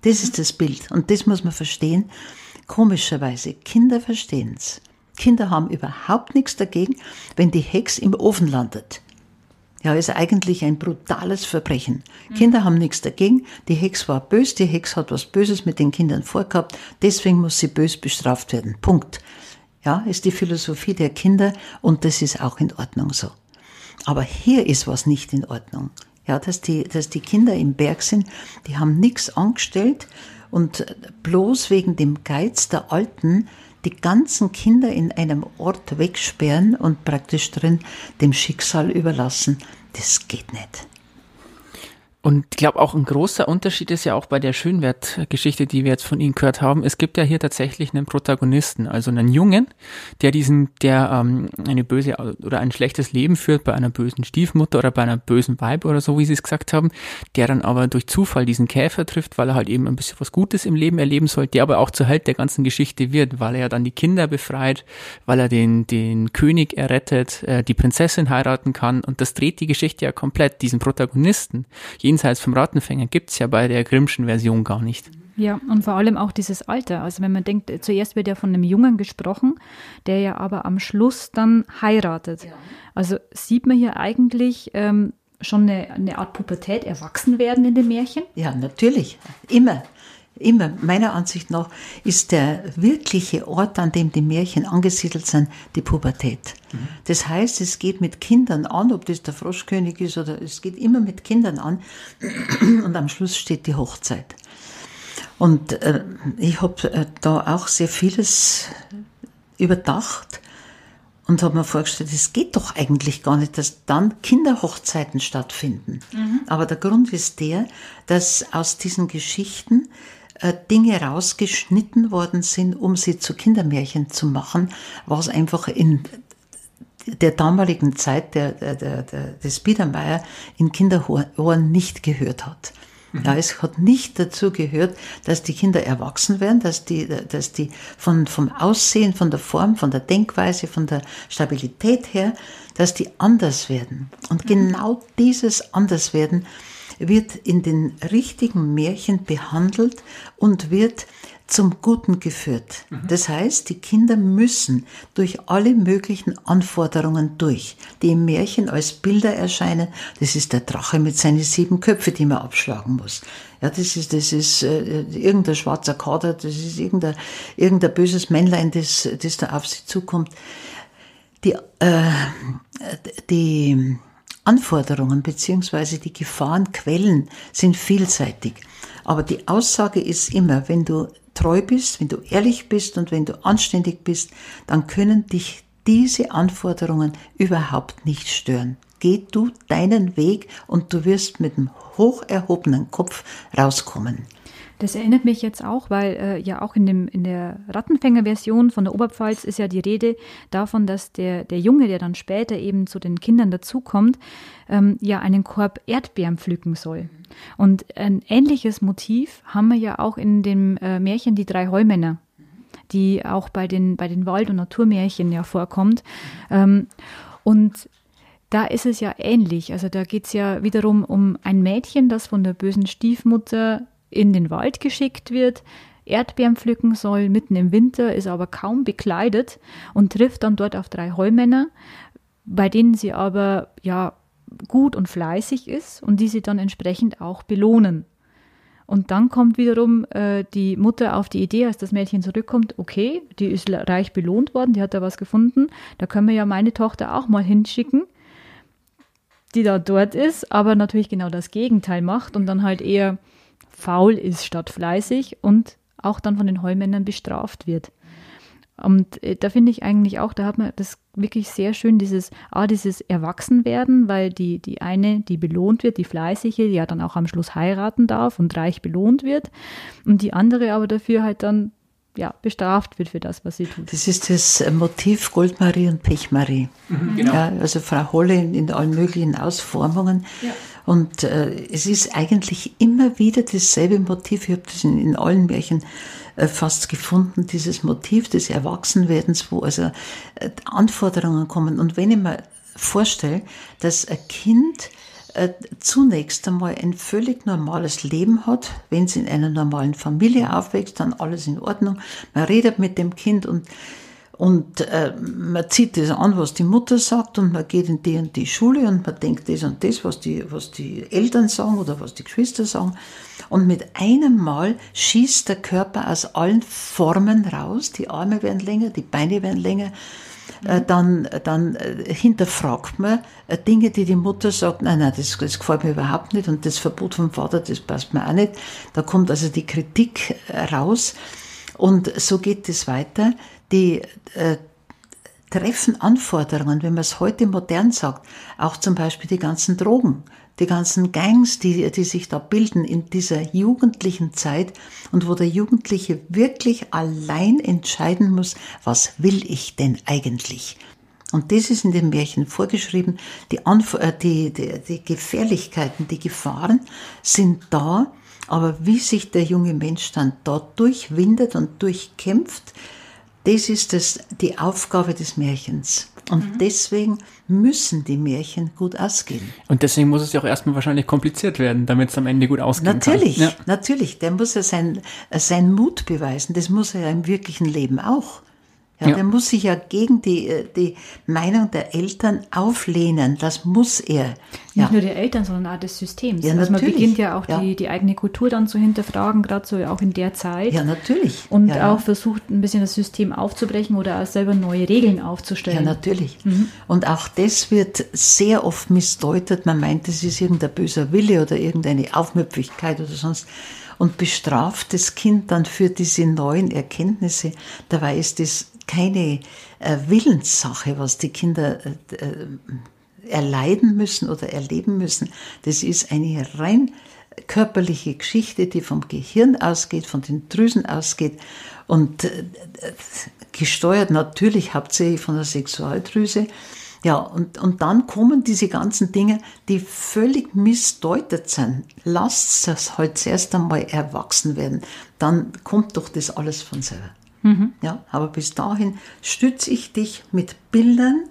Das ist das Bild und das muss man verstehen. Komischerweise, Kinder verstehen's. Kinder haben überhaupt nichts dagegen, wenn die Hex im Ofen landet. Ja, ist eigentlich ein brutales Verbrechen. Kinder haben nichts dagegen. Die Hex war bös, die Hex hat was Böses mit den Kindern vorgehabt, deswegen muss sie bös bestraft werden. Punkt. Ja, ist die Philosophie der Kinder und das ist auch in Ordnung so. Aber hier ist was nicht in Ordnung. Ja, dass die, dass die Kinder im Berg sind, die haben nichts angestellt und bloß wegen dem Geiz der Alten die ganzen Kinder in einem Ort wegsperren und praktisch drin dem Schicksal überlassen, das geht nicht. Und ich glaube auch ein großer Unterschied ist ja auch bei der Schönwert-Geschichte, die wir jetzt von Ihnen gehört haben. Es gibt ja hier tatsächlich einen Protagonisten, also einen Jungen, der diesen, der ähm, eine böse oder ein schlechtes Leben führt bei einer bösen Stiefmutter oder bei einer bösen Weib oder so, wie Sie es gesagt haben, der dann aber durch Zufall diesen Käfer trifft, weil er halt eben ein bisschen was Gutes im Leben erleben soll, der aber auch zur Held der ganzen Geschichte wird, weil er ja dann die Kinder befreit, weil er den, den König errettet, äh, die Prinzessin heiraten kann und das dreht die Geschichte ja komplett, diesen Protagonisten. Jeden jenseits vom Rattenfänger gibt es ja bei der Grimmschen Version gar nicht. Ja, und vor allem auch dieses Alter. Also wenn man denkt, zuerst wird ja von einem Jungen gesprochen, der ja aber am Schluss dann heiratet. Ja. Also sieht man hier eigentlich ähm, schon eine, eine Art Pubertät erwachsen werden in den Märchen? Ja, natürlich. Immer immer, meiner Ansicht nach, ist der wirkliche Ort, an dem die Märchen angesiedelt sind, die Pubertät. Mhm. Das heißt, es geht mit Kindern an, ob das der Froschkönig ist oder es geht immer mit Kindern an (clears throat) und am Schluss steht die Hochzeit. Und äh, ich habe äh, da auch sehr vieles überdacht und habe mir vorgestellt, es geht doch eigentlich gar nicht, dass dann Kinderhochzeiten stattfinden. Mhm. Aber der Grund ist der, dass aus diesen Geschichten Dinge rausgeschnitten worden sind, um sie zu Kindermärchen zu machen, was einfach in der damaligen Zeit der, der, der, des Biedermeier in Kinderohren nicht gehört hat. Mhm. Ja, es hat nicht dazu gehört, dass die Kinder erwachsen werden, dass die, dass die von, vom Aussehen, von der Form, von der Denkweise, von der Stabilität her, dass die anders werden. Und mhm. genau dieses Anderswerden wird in den richtigen Märchen behandelt und wird zum Guten geführt. Mhm. Das heißt, die Kinder müssen durch alle möglichen Anforderungen durch, die im Märchen als Bilder erscheinen. Das ist der Drache mit seinen sieben Köpfen, die man abschlagen muss. Ja, das ist, das ist äh, irgendein schwarzer Kader, das ist irgendein, irgendein böses Männlein, das, das da auf sie zukommt. Die, äh, die Anforderungen beziehungsweise die Gefahrenquellen sind vielseitig. Aber die Aussage ist immer, wenn du treu bist, wenn du ehrlich bist und wenn du anständig bist, dann können dich diese Anforderungen überhaupt nicht stören. Geh du deinen Weg und du wirst mit einem hoch erhobenen Kopf rauskommen. Das erinnert mich jetzt auch, weil äh, ja auch in, dem, in der Rattenfänger-Version von der Oberpfalz ist ja die Rede davon, dass der, der Junge, der dann später eben zu den Kindern dazukommt, ähm, ja einen Korb Erdbeeren pflücken soll. Und ein ähnliches Motiv haben wir ja auch in dem äh, Märchen Die drei Heumänner, die auch bei den, bei den Wald- und Naturmärchen ja vorkommt. Ähm, und da ist es ja ähnlich. Also da geht es ja wiederum um ein Mädchen, das von der bösen Stiefmutter in den Wald geschickt wird, Erdbeeren pflücken soll, mitten im Winter, ist aber kaum bekleidet und trifft dann dort auf drei Heumänner, bei denen sie aber ja gut und fleißig ist und die sie dann entsprechend auch belohnen. Und dann kommt wiederum äh, die Mutter auf die Idee, als das Mädchen zurückkommt, okay, die ist reich belohnt worden, die hat da was gefunden, da können wir ja meine Tochter auch mal hinschicken, die da dort ist, aber natürlich genau das Gegenteil macht und dann halt eher faul ist statt fleißig und auch dann von den Heumännern bestraft wird. Und äh, da finde ich eigentlich auch, da hat man das wirklich sehr schön, dieses, ah, dieses Erwachsenwerden, weil die, die eine, die belohnt wird, die Fleißige, die ja dann auch am Schluss heiraten darf und reich belohnt wird. Und die andere aber dafür halt dann ja, bestraft wird für das, was sie tut. Das ist das Motiv Goldmarie und Pechmarie. Mhm, genau. ja, also Frau Holle in, in allen möglichen Ausformungen. Ja. Und äh, es ist eigentlich immer wieder dasselbe Motiv. Ich habe das in, in allen Märchen äh, fast gefunden, dieses Motiv des Erwachsenwerdens, wo also äh, Anforderungen kommen. Und wenn ich mir vorstelle, dass ein Kind äh, zunächst einmal ein völlig normales Leben hat, wenn es in einer normalen Familie aufwächst, dann alles in Ordnung. Man redet mit dem Kind und und äh, man zieht das an, was die Mutter sagt, und man geht in die und die Schule und man denkt das und das, was die, was die Eltern sagen oder was die Geschwister sagen. Und mit einem Mal schießt der Körper aus allen Formen raus. Die Arme werden länger, die Beine werden länger. Äh, dann, dann äh, hinterfragt man äh, Dinge, die die Mutter sagt, nein, nein, das, das gefällt mir überhaupt nicht und das Verbot vom Vater, das passt mir auch nicht. Da kommt also die Kritik raus und so geht es weiter die äh, treffen Anforderungen, wenn man es heute modern sagt, auch zum Beispiel die ganzen Drogen, die ganzen Gangs, die, die sich da bilden in dieser jugendlichen Zeit und wo der Jugendliche wirklich allein entscheiden muss, was will ich denn eigentlich? Und das ist in den Märchen vorgeschrieben. Die, Anf äh, die, die, die Gefährlichkeiten, die Gefahren sind da, aber wie sich der junge Mensch dann dort durchwindet und durchkämpft, das ist das, die Aufgabe des Märchens. Und mhm. deswegen müssen die Märchen gut ausgehen. Und deswegen muss es ja auch erstmal wahrscheinlich kompliziert werden, damit es am Ende gut ausgehen natürlich, kann. Natürlich, ja. natürlich. Der muss ja sein, sein Mut beweisen. Das muss er ja im wirklichen Leben auch. Ja, ja. Der muss sich ja gegen die, äh, die Meinung der Eltern auflehnen. Das muss er. Ja. Nicht nur der Eltern, sondern auch des Systems. Ja, also man beginnt ja auch ja. Die, die eigene Kultur dann zu hinterfragen, gerade so auch in der Zeit. Ja, natürlich. Und auch versucht, ein bisschen das System aufzubrechen oder auch selber neue Regeln aufzustellen. Ja, natürlich. Mhm. Und auch das wird sehr oft missdeutet. Man meint, das ist irgendein böser Wille oder irgendeine Aufmüpfigkeit oder sonst und bestraft das Kind dann für diese neuen Erkenntnisse. Dabei ist das keine äh, Willenssache, was die Kinder äh, äh, erleiden müssen oder erleben müssen. Das ist eine rein körperliche Geschichte, die vom Gehirn ausgeht, von den Drüsen ausgeht und gesteuert natürlich hauptsächlich von der Sexualdrüse. Ja, und, und dann kommen diese ganzen Dinge, die völlig missdeutet sind. Lasst es halt zuerst einmal erwachsen werden. Dann kommt doch das alles von selber. Mhm. Ja, aber bis dahin stütze ich dich mit Bildern,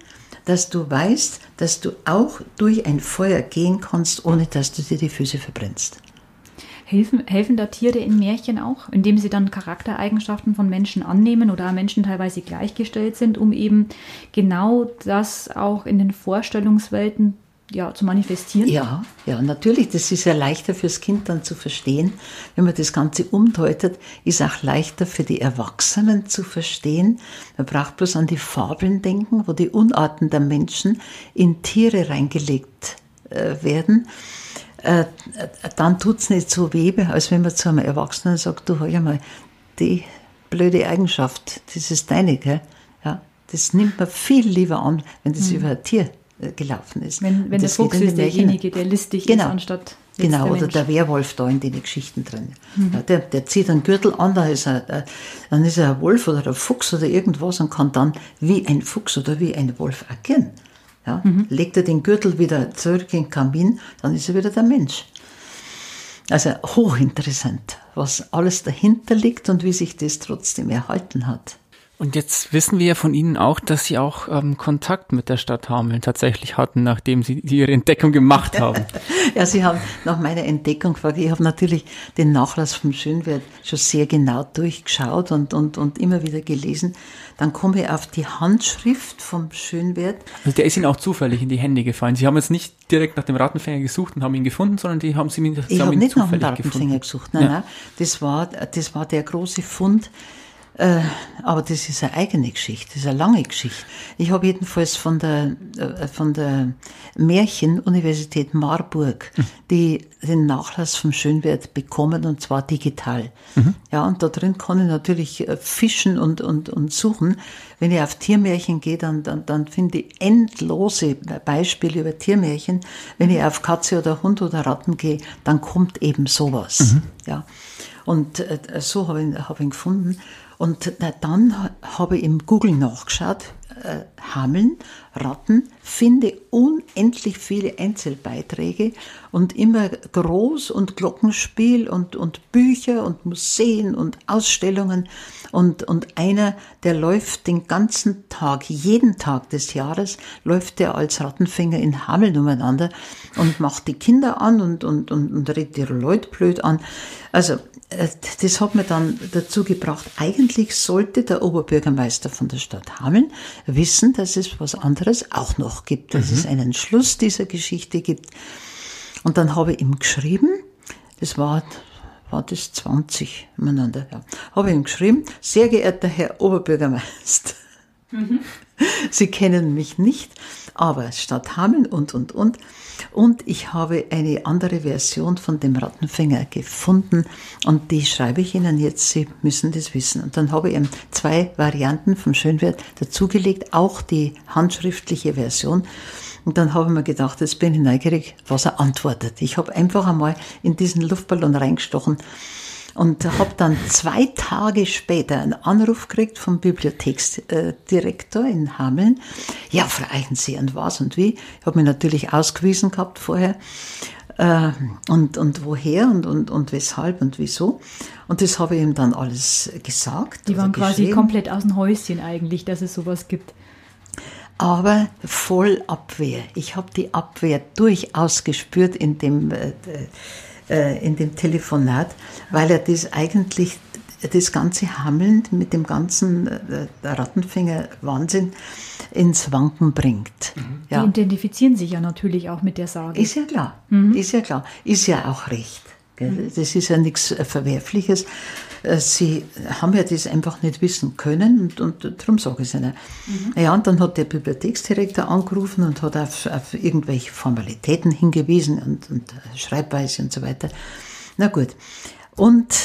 dass du weißt, dass du auch durch ein Feuer gehen kannst, ohne dass du dir die Füße verbrennst. Helfen, helfen da Tiere in Märchen auch, indem sie dann Charaktereigenschaften von Menschen annehmen oder Menschen teilweise gleichgestellt sind, um eben genau das auch in den Vorstellungswelten ja, zu manifestieren? Ja, ja, natürlich. Das ist ja leichter fürs Kind dann zu verstehen. Wenn man das Ganze umdeutet, ist auch leichter für die Erwachsenen zu verstehen. Man braucht bloß an die Fabeln denken, wo die Unarten der Menschen in Tiere reingelegt äh, werden. Äh, dann tut es nicht so weh, als wenn man zu einem Erwachsenen sagt, du, hör mal, die blöde Eigenschaft, das ist deine, gell? Ja, das nimmt man viel lieber an, wenn das mhm. über ein Tier gelaufen ist. Wenn, wenn der Fuchs ist derjenige, der listig genau. ist, anstatt Genau, der oder Mensch. der Werwolf da in den Geschichten drin. Mhm. Ja, der, der zieht einen Gürtel an, da ist er, äh, dann ist er ein Wolf oder ein Fuchs oder irgendwas und kann dann wie ein Fuchs oder wie ein Wolf agieren. Ja? Mhm. Legt er den Gürtel wieder zurück in den Kamin, dann ist er wieder der Mensch. Also hochinteressant, was alles dahinter liegt und wie sich das trotzdem erhalten hat. Und jetzt wissen wir ja von Ihnen auch, dass Sie auch ähm, Kontakt mit der Stadt Hameln tatsächlich hatten, nachdem Sie Ihre Entdeckung gemacht haben. (laughs) ja, Sie haben nach meiner Entdeckung gefragt. Ich habe natürlich den Nachlass vom Schönwert schon sehr genau durchgeschaut und, und, und immer wieder gelesen. Dann komme ich auf die Handschrift vom Schönwert. Also der ist Ihnen auch zufällig in die Hände gefallen. Sie haben jetzt nicht direkt nach dem Rattenfänger gesucht und haben ihn gefunden, sondern die haben Sie mir Ich habe nicht nach dem Rattenfänger gesucht. Nein, ja. nein. Das war, das war der große Fund äh, aber das ist eine eigene Geschichte, das ist eine lange Geschichte. Ich habe jedenfalls von der, äh, von der Märchenuniversität Marburg mhm. die, den Nachlass vom Schönwert bekommen und zwar digital. Mhm. Ja, und da drin kann ich natürlich äh, fischen und, und, und suchen. Wenn ich auf Tiermärchen gehe, dann, dann, dann finde ich endlose Beispiele über Tiermärchen. Wenn ich auf Katze oder Hund oder Ratten gehe, dann kommt eben sowas. Mhm. Ja. Und äh, so habe ich, hab ich ihn gefunden. Und dann habe ich im Google nachgeschaut, äh, Hameln, Ratten, finde unendlich viele Einzelbeiträge und immer groß und Glockenspiel und, und Bücher und Museen und Ausstellungen. Und, und einer, der läuft den ganzen Tag, jeden Tag des Jahres, läuft der als Rattenfänger in Hameln umeinander und macht die Kinder an und, und, und, und redet die Leute blöd an. Also das hat mir dann dazu gebracht, eigentlich sollte der Oberbürgermeister von der Stadt Hameln wissen, dass es was anderes auch noch gibt, dass mhm. es einen Schluss dieser Geschichte gibt. Und dann habe ich ihm geschrieben, das war, war das 20 miteinander, ja, habe ich ihm geschrieben, sehr geehrter Herr Oberbürgermeister, mhm. Sie kennen mich nicht, aber Stadt Hameln und, und, und. Und ich habe eine andere Version von dem Rattenfänger gefunden und die schreibe ich Ihnen jetzt. Sie müssen das wissen. Und dann habe ich ihm zwei Varianten vom Schönwert dazugelegt, auch die handschriftliche Version. Und dann habe ich mir gedacht, jetzt bin ich neugierig, was er antwortet. Ich habe einfach einmal in diesen Luftballon reingestochen und habe dann zwei Tage später einen Anruf gekriegt vom Bibliotheksdirektor in Hameln. Ja, Frau Eichensee, und was und wie? Ich habe mich natürlich ausgewiesen gehabt vorher. Äh, und, und woher und, und, und weshalb und wieso. Und das habe ich ihm dann alles gesagt. Die waren quasi komplett aus dem Häuschen eigentlich, dass es sowas gibt aber voll Abwehr. Ich habe die Abwehr durchaus gespürt in dem äh, äh, in dem Telefonat, weil er das eigentlich, das ganze Hammeln mit dem ganzen äh, Rattenfänger Wahnsinn ins Wanken bringt. Mhm. Ja. Die identifizieren sich ja natürlich auch mit der Sage. Ist ja klar, mhm. ist ja klar, ist ja auch recht. Mhm. Das ist ja nichts Verwerfliches. Äh, sie haben ja das einfach nicht wissen können und, und darum sage ich es ihnen. Mhm. Ja, und dann hat der Bibliotheksdirektor angerufen und hat auf, auf irgendwelche Formalitäten hingewiesen und, und Schreibweise und so weiter. Na gut. Und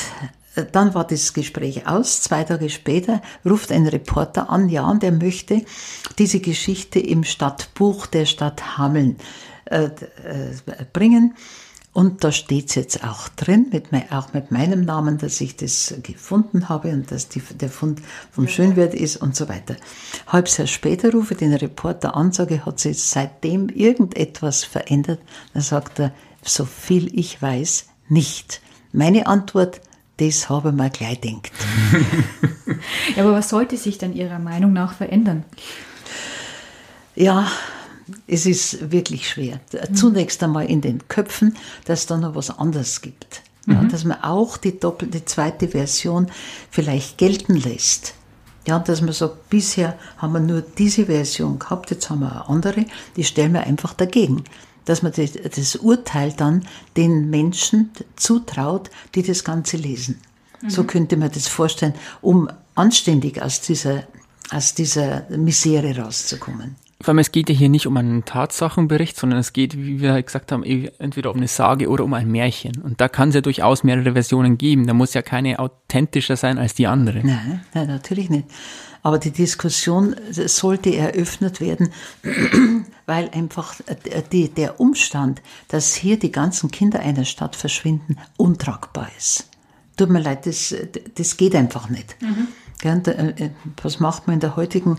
äh, dann war das Gespräch aus. Zwei Tage später ruft ein Reporter an, ja, und er möchte diese Geschichte im Stadtbuch der Stadt Hameln äh, äh, bringen. Und da steht es jetzt auch drin, mit, auch mit meinem Namen, dass ich das gefunden habe und dass die, der Fund vom Schönwert ist und so weiter. Halbes Jahr später rufe ich den Reporter an, sage, hat sich seitdem irgendetwas verändert? Dann sagt er, so viel ich weiß, nicht. Meine Antwort, das habe ich mir gleich gedacht. (laughs) ja, aber was sollte sich dann Ihrer Meinung nach verändern? Ja, es ist wirklich schwer. Zunächst einmal in den Köpfen, dass es da noch was anderes gibt. Ja, mhm. dass man auch die doppelte zweite Version vielleicht gelten lässt. Ja, dass man sagt, bisher haben wir nur diese Version gehabt, jetzt haben wir eine andere, die stellen wir einfach dagegen. Dass man das, das Urteil dann den Menschen zutraut, die das Ganze lesen. Mhm. So könnte man das vorstellen, um anständig aus dieser, aus dieser Misere rauszukommen. Vor allem, es geht ja hier nicht um einen Tatsachenbericht, sondern es geht, wie wir gesagt haben, entweder um eine Sage oder um ein Märchen. Und da kann es ja durchaus mehrere Versionen geben. Da muss ja keine authentischer sein als die andere. Nein, nein, natürlich nicht. Aber die Diskussion sollte eröffnet werden, (clears throat) weil einfach die, der Umstand, dass hier die ganzen Kinder einer Stadt verschwinden, untragbar ist. Tut mir leid, das, das geht einfach nicht. Mhm. Äh, was macht man in der heutigen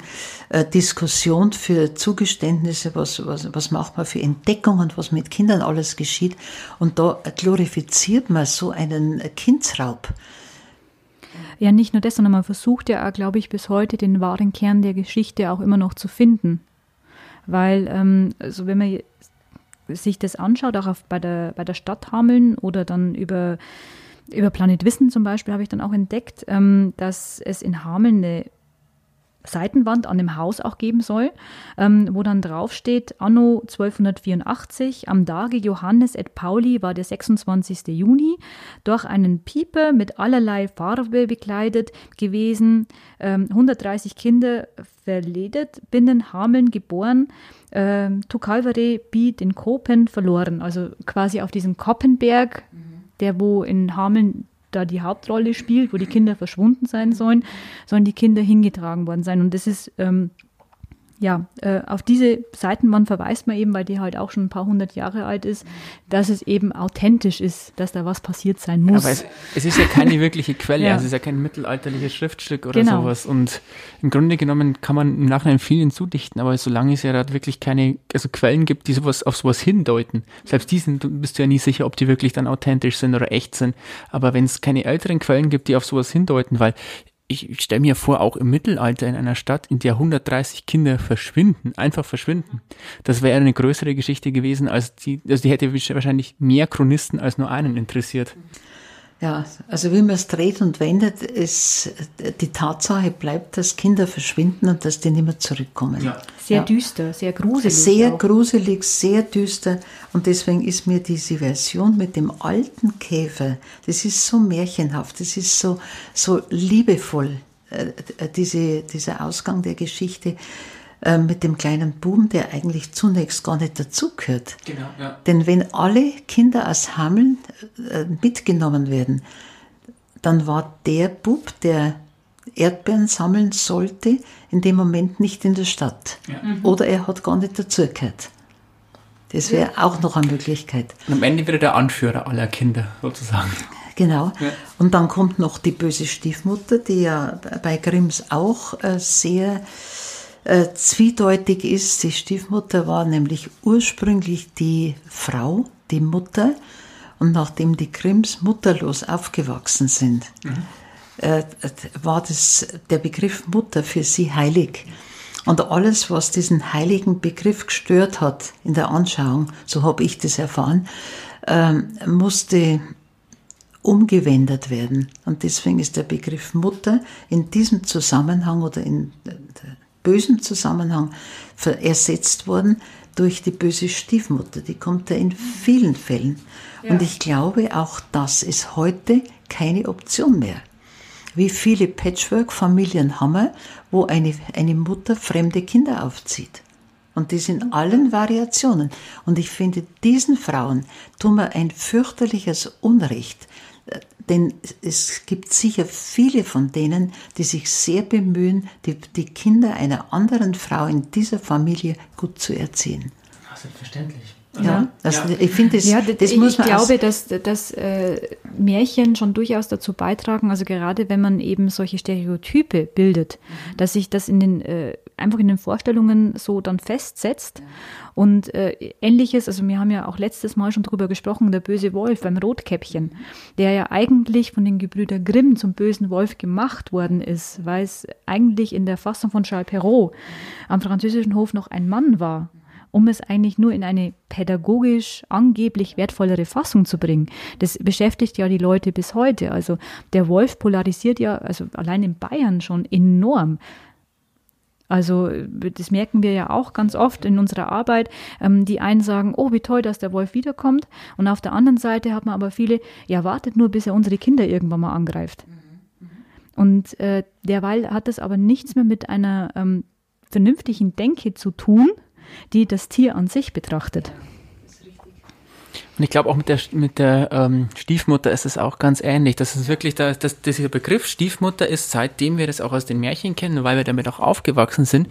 äh, Diskussion für Zugeständnisse, was, was, was macht man für Entdeckungen, was mit Kindern alles geschieht. Und da glorifiziert man so einen Kindsraub. Ja, nicht nur das, sondern man versucht ja glaube ich, bis heute den wahren Kern der Geschichte auch immer noch zu finden. Weil, ähm, also wenn man sich das anschaut, auch auf, bei, der, bei der Stadt Hameln oder dann über über Planet Wissen zum Beispiel habe ich dann auch entdeckt, ähm, dass es in Hameln eine Seitenwand an dem Haus auch geben soll, ähm, wo dann draufsteht, Anno 1284, am Tage Johannes et Pauli war der 26. Juni, durch einen Pieper mit allerlei Farbe bekleidet gewesen, ähm, 130 Kinder verledet, binnen Hameln geboren, ähm, tu Calvary bi den Kopen verloren, also quasi auf diesem Koppenberg, mhm der wo in Hameln da die Hauptrolle spielt, wo die Kinder verschwunden sein sollen, sollen die Kinder hingetragen worden sein. Und das ist ähm, ja, äh, auf diese Seitenwand verweist man eben, weil die halt auch schon ein paar hundert Jahre alt ist, dass es eben authentisch ist, dass da was passiert sein muss. Aber es, es ist ja keine wirkliche Quelle, (laughs) ja. also es ist ja kein mittelalterliches Schriftstück oder genau. sowas. Und im Grunde genommen kann man im Nachhinein vielen zudichten, aber solange es ja da wirklich keine, also Quellen gibt, die sowas auf sowas hindeuten, selbst diesen bist du ja nie sicher, ob die wirklich dann authentisch sind oder echt sind. Aber wenn es keine älteren Quellen gibt, die auf sowas hindeuten, weil ich, ich stelle mir vor, auch im Mittelalter in einer Stadt, in der 130 Kinder verschwinden, einfach verschwinden. Das wäre eine größere Geschichte gewesen, als die, also die hätte wahrscheinlich mehr Chronisten als nur einen interessiert. Ja, also wie man es dreht und wendet, ist, die Tatsache bleibt, dass Kinder verschwinden und dass die nicht mehr zurückkommen. Ja. Sehr ja. düster, sehr gruselig. Sehr auch. gruselig, sehr düster. Und deswegen ist mir diese Version mit dem alten Käfer, das ist so märchenhaft, das ist so, so liebevoll, äh, diese, dieser Ausgang der Geschichte. Äh, mit dem kleinen Buben, der eigentlich zunächst gar nicht dazugehört. Genau, ja. Denn wenn alle Kinder aus Hameln äh, mitgenommen werden, dann war der Bub, der Erdbeeren sammeln sollte, in dem Moment nicht in der Stadt. Ja. Mhm. Oder er hat gar nicht dazugehört. Das wäre ja. auch noch eine Möglichkeit. Und am Ende wird er der Anführer aller Kinder sozusagen. Genau. Ja. Und dann kommt noch die böse Stiefmutter, die ja bei Grimms auch äh, sehr äh, zwiedeutig ist. Die Stiefmutter war nämlich ursprünglich die Frau, die Mutter. Und nachdem die Grimms mutterlos aufgewachsen sind, mhm. äh, war das, der Begriff Mutter für sie heilig. Und alles, was diesen heiligen Begriff gestört hat in der Anschauung, so habe ich das erfahren, äh, musste umgewendet werden. Und deswegen ist der Begriff Mutter in diesem Zusammenhang oder in bösen Zusammenhang ersetzt worden durch die böse Stiefmutter. Die kommt ja in vielen Fällen. Ja. Und ich glaube, auch das ist heute keine Option mehr. Wie viele Patchwork-Familien haben wir, wo eine, eine Mutter fremde Kinder aufzieht? Und das in allen Variationen. Und ich finde, diesen Frauen tun wir ein fürchterliches Unrecht, denn es gibt sicher viele von denen, die sich sehr bemühen, die, die Kinder einer anderen Frau in dieser Familie gut zu erziehen. Selbstverständlich. Ja, also ja. ich finde, das, ja, das, muss man Ich glaube, dass, dass äh, Märchen schon durchaus dazu beitragen, also gerade wenn man eben solche Stereotype bildet, mhm. dass sich das in den, äh, einfach in den Vorstellungen so dann festsetzt. Ja. Und äh, ähnliches, also wir haben ja auch letztes Mal schon drüber gesprochen, der böse Wolf beim Rotkäppchen, der ja eigentlich von den Gebrüder Grimm zum bösen Wolf gemacht worden ist, weil es eigentlich in der Fassung von Charles Perrault am französischen Hof noch ein Mann war um es eigentlich nur in eine pädagogisch angeblich wertvollere Fassung zu bringen. Das beschäftigt ja die Leute bis heute. Also der Wolf polarisiert ja, also allein in Bayern schon enorm. Also das merken wir ja auch ganz oft in unserer Arbeit. Ähm, die einen sagen, oh, wie toll, dass der Wolf wiederkommt. Und auf der anderen Seite hat man aber viele, ja, wartet nur, bis er unsere Kinder irgendwann mal angreift. Und äh, derweil hat das aber nichts mehr mit einer ähm, vernünftigen Denke zu tun, die das Tier an sich betrachtet. Und ich glaube auch mit der, mit der ähm, Stiefmutter ist es auch ganz ähnlich. Das ist wirklich, da, das, dieser Begriff Stiefmutter ist, seitdem wir das auch aus den Märchen kennen, weil wir damit auch aufgewachsen sind,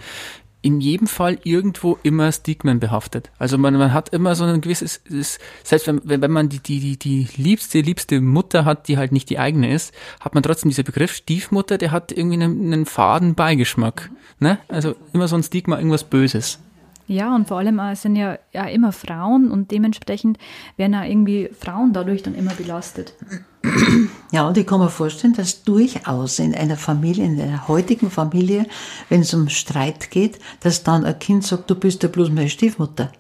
in jedem Fall irgendwo immer Stigmen behaftet. Also man, man hat immer so ein gewisses, ist, selbst wenn, wenn man die, die, die, die liebste, liebste Mutter hat, die halt nicht die eigene ist, hat man trotzdem dieser Begriff Stiefmutter, der hat irgendwie einen, einen faden Beigeschmack. Ne? Also immer so ein Stigma, irgendwas Böses. Ja, und vor allem äh, sind ja, ja immer Frauen und dementsprechend werden ja irgendwie Frauen dadurch dann immer belastet. (clears throat) Ja, und ich kann mir vorstellen, dass durchaus in einer Familie, in einer heutigen Familie, wenn es um Streit geht, dass dann ein Kind sagt, du bist ja bloß meine Stiefmutter.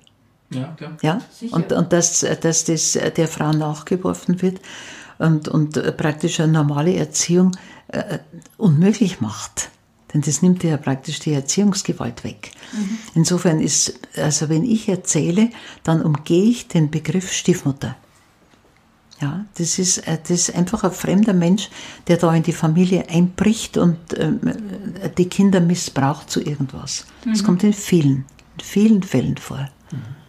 Ja, klar. Ja, und, und dass, dass das der Frau nachgeworfen wird und, und praktisch eine normale Erziehung äh, unmöglich macht. Denn das nimmt ja praktisch die Erziehungsgewalt weg. Mhm. Insofern ist, also wenn ich erzähle, dann umgehe ich den Begriff Stiefmutter. Ja, das ist, äh, das ist einfach ein fremder Mensch, der da in die Familie einbricht und ähm, die Kinder missbraucht zu irgendwas. Mhm. Das kommt in vielen, in vielen Fällen vor. Mhm.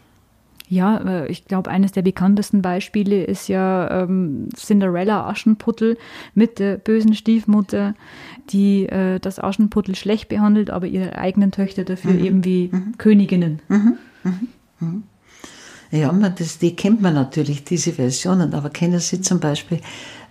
Ja, äh, ich glaube, eines der bekanntesten Beispiele ist ja ähm, Cinderella Aschenputtel mit der bösen Stiefmutter, die äh, das Aschenputtel schlecht behandelt, aber ihre eigenen Töchter dafür mhm. eben wie mhm. Königinnen. Mhm. mhm. mhm. Ja, man, das, die kennt man natürlich, diese Versionen, aber kennen Sie zum Beispiel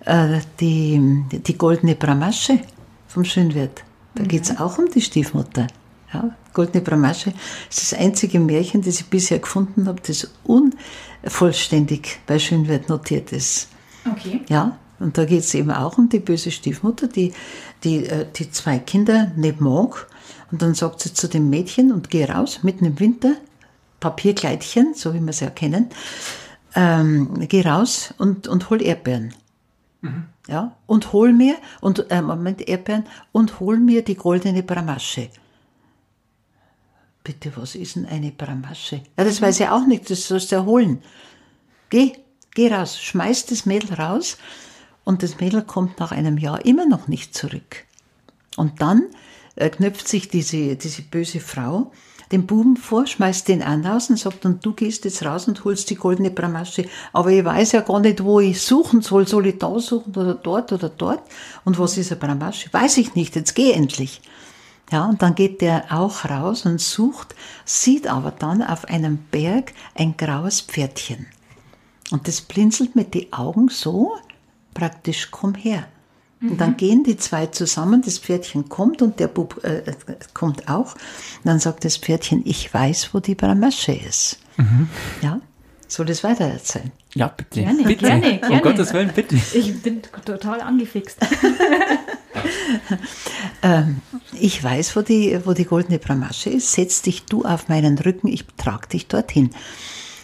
äh, die, die goldene Bramasche vom Schönwert? Da geht es auch um die Stiefmutter. Ja, Goldene Bramasche ist das einzige Märchen, das ich bisher gefunden habe, das unvollständig bei Schönwert notiert ist. Okay. Ja, und da geht es eben auch um die böse Stiefmutter, die, die, äh, die zwei Kinder mag. Und dann sagt sie zu dem Mädchen und geh raus, mitten im Winter, Papierkleidchen, so wie wir es ja kennen, ähm, geh raus und, und hol Erdbeeren. Mhm. Ja, und hol mir, und, äh, Moment, Erdbeeren, und hol mir die goldene Bramasche. Bitte, was ist denn eine Bramasche? Ja, das weiß ich auch nicht, das sollst du ja holen. Geh, geh raus, schmeiß das Mädel raus und das Mädel kommt nach einem Jahr immer noch nicht zurück. Und dann äh, knöpft sich diese, diese böse Frau den Buben vor, schmeißt den an raus und sagt, und du gehst jetzt raus und holst die goldene Bramasche. Aber ich weiß ja gar nicht, wo ich suchen soll. Soll ich da suchen oder dort oder dort? Und was ist eine Bramasche? Weiß ich nicht, jetzt geh endlich. Ja, und dann geht der auch raus und sucht, sieht aber dann auf einem Berg ein graues Pferdchen. Und das blinzelt mit den Augen so, praktisch, komm her. Mhm. Und dann mhm. gehen die zwei zusammen, das Pferdchen kommt und der Bub äh, kommt auch. Und dann sagt das Pferdchen, ich weiß, wo die Bramasche ist. Mhm. Ja, soll das weiter erzählen? Ja, bitte. Gerne, bitte. gerne, gerne. Um Gottes Willen, bitte. Ich bin total angefixt. (laughs) ähm, ich weiß, wo die, wo die goldene Bramasche ist. Setz dich du auf meinen Rücken, ich trage dich dorthin.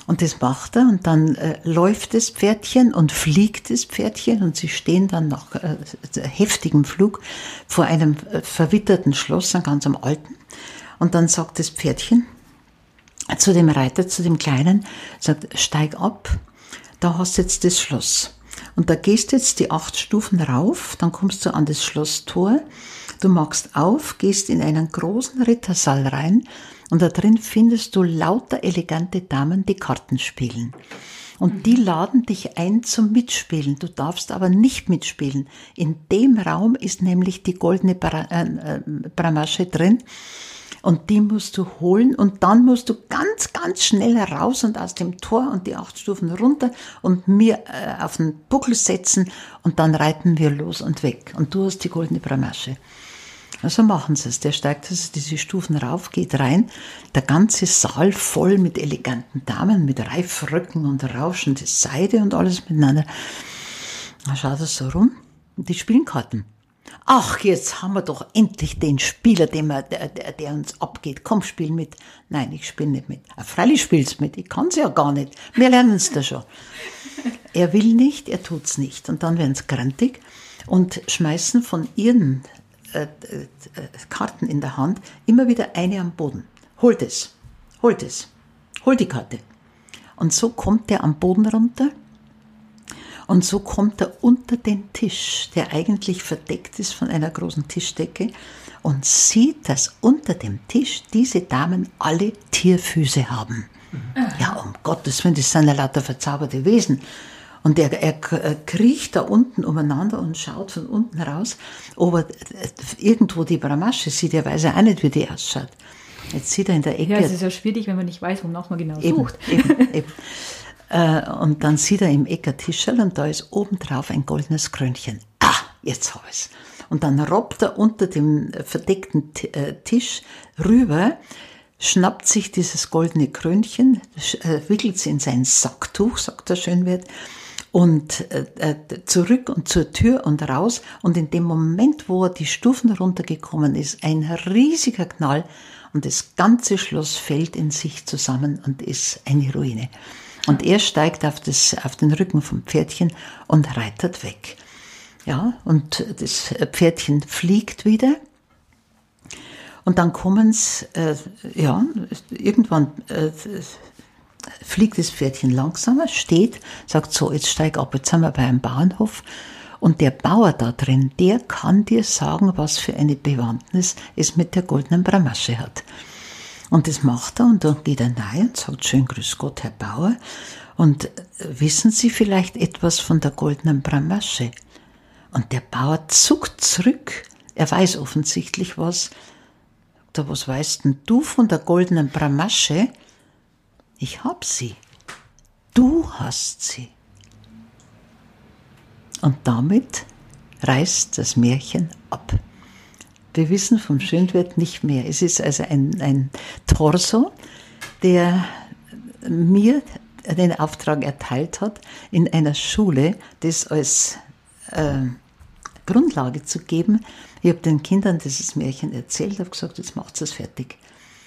Und das macht er und dann äh, läuft das Pferdchen und fliegt das Pferdchen und sie stehen dann nach äh, heftigem Flug vor einem äh, verwitterten Schloss, einem ganz am alten. Und dann sagt das Pferdchen zu dem Reiter, zu dem Kleinen, sagt, steig ab, da hast du jetzt das Schloss. Und da gehst jetzt die acht Stufen rauf, dann kommst du an das Schlosstor, du machst auf, gehst in einen großen Rittersaal rein und da drin findest du lauter elegante Damen, die Karten spielen. Und die laden dich ein zum Mitspielen. Du darfst aber nicht mitspielen. In dem Raum ist nämlich die goldene Bra äh, äh Bramasche drin. Und die musst du holen und dann musst du ganz, ganz schnell raus und aus dem Tor und die acht Stufen runter und mir äh, auf den Buckel setzen und dann reiten wir los und weg. Und du hast die goldene Bramasche. Also machen sie es. Der steigt also diese Stufen rauf, geht rein. Der ganze Saal voll mit eleganten Damen, mit Reifröcken und rauschende Seide und alles miteinander. Da schaut er so rum die spielen Karten. Ach, jetzt haben wir doch endlich den Spieler, den wir, der, der uns abgeht. Komm, spiel mit. Nein, ich spiele nicht mit. Ah, freilich spielst mit. Ich kann's ja gar nicht. Wir lernen es da schon. Er will nicht, er tut's nicht. Und dann werden sie grantig und schmeißen von ihren äh, äh, Karten in der Hand immer wieder eine am Boden. Holt es, holt es, hol die Karte. Und so kommt er am Boden runter und so kommt er unter den Tisch, der eigentlich verdeckt ist von einer großen Tischdecke und sieht, dass unter dem Tisch diese Damen alle Tierfüße haben. Ja, um Gottes Willen, das sind ja lauter verzauberte Wesen. Und er, er, kriecht da unten umeinander und schaut von unten raus, ob er irgendwo die Bramasche sieht. Er weiß ja auch nicht, wie die ausschaut. Jetzt sieht er in der Ecke. Ja, es ist ja schwierig, wenn man nicht weiß, wonach man genau eben, sucht. Eben, (laughs) eben. Äh, und dann sieht er im Ecker Tischel und da ist obendrauf ein goldenes Krönchen. Ah, jetzt habe ich's. Und dann robbt er unter dem verdeckten äh, Tisch rüber, schnappt sich dieses goldene Krönchen, äh, wickelt es in sein Sacktuch, sagt der Schönwert, und zurück und zur Tür und raus. Und in dem Moment, wo er die Stufen runtergekommen ist, ein riesiger Knall und das ganze Schloss fällt in sich zusammen und ist eine Ruine. Und er steigt auf, das, auf den Rücken vom Pferdchen und reitet weg. Ja, und das Pferdchen fliegt wieder. Und dann kommen es, äh, ja, irgendwann äh, fliegt das Pferdchen langsamer, steht, sagt so, jetzt steig ab, jetzt sind wir bei einem Bahnhof. Und der Bauer da drin, der kann dir sagen, was für eine Bewandtnis es mit der goldenen Bramasche hat. Und das macht er und dann geht er rein und sagt, schön grüß Gott, Herr Bauer. Und wissen Sie vielleicht etwas von der goldenen Bramasche? Und der Bauer zuckt zurück. Er weiß offensichtlich was. Da, was weißt denn du von der goldenen Bramasche? Ich hab sie. Du hast sie. Und damit reißt das Märchen ab. Wir wissen vom Schönwert nicht mehr. Es ist also ein, ein Torso, der mir den Auftrag erteilt hat, in einer Schule das als äh, Grundlage zu geben. Ich habe den Kindern dieses Märchen erzählt, habe gesagt, jetzt macht es fertig.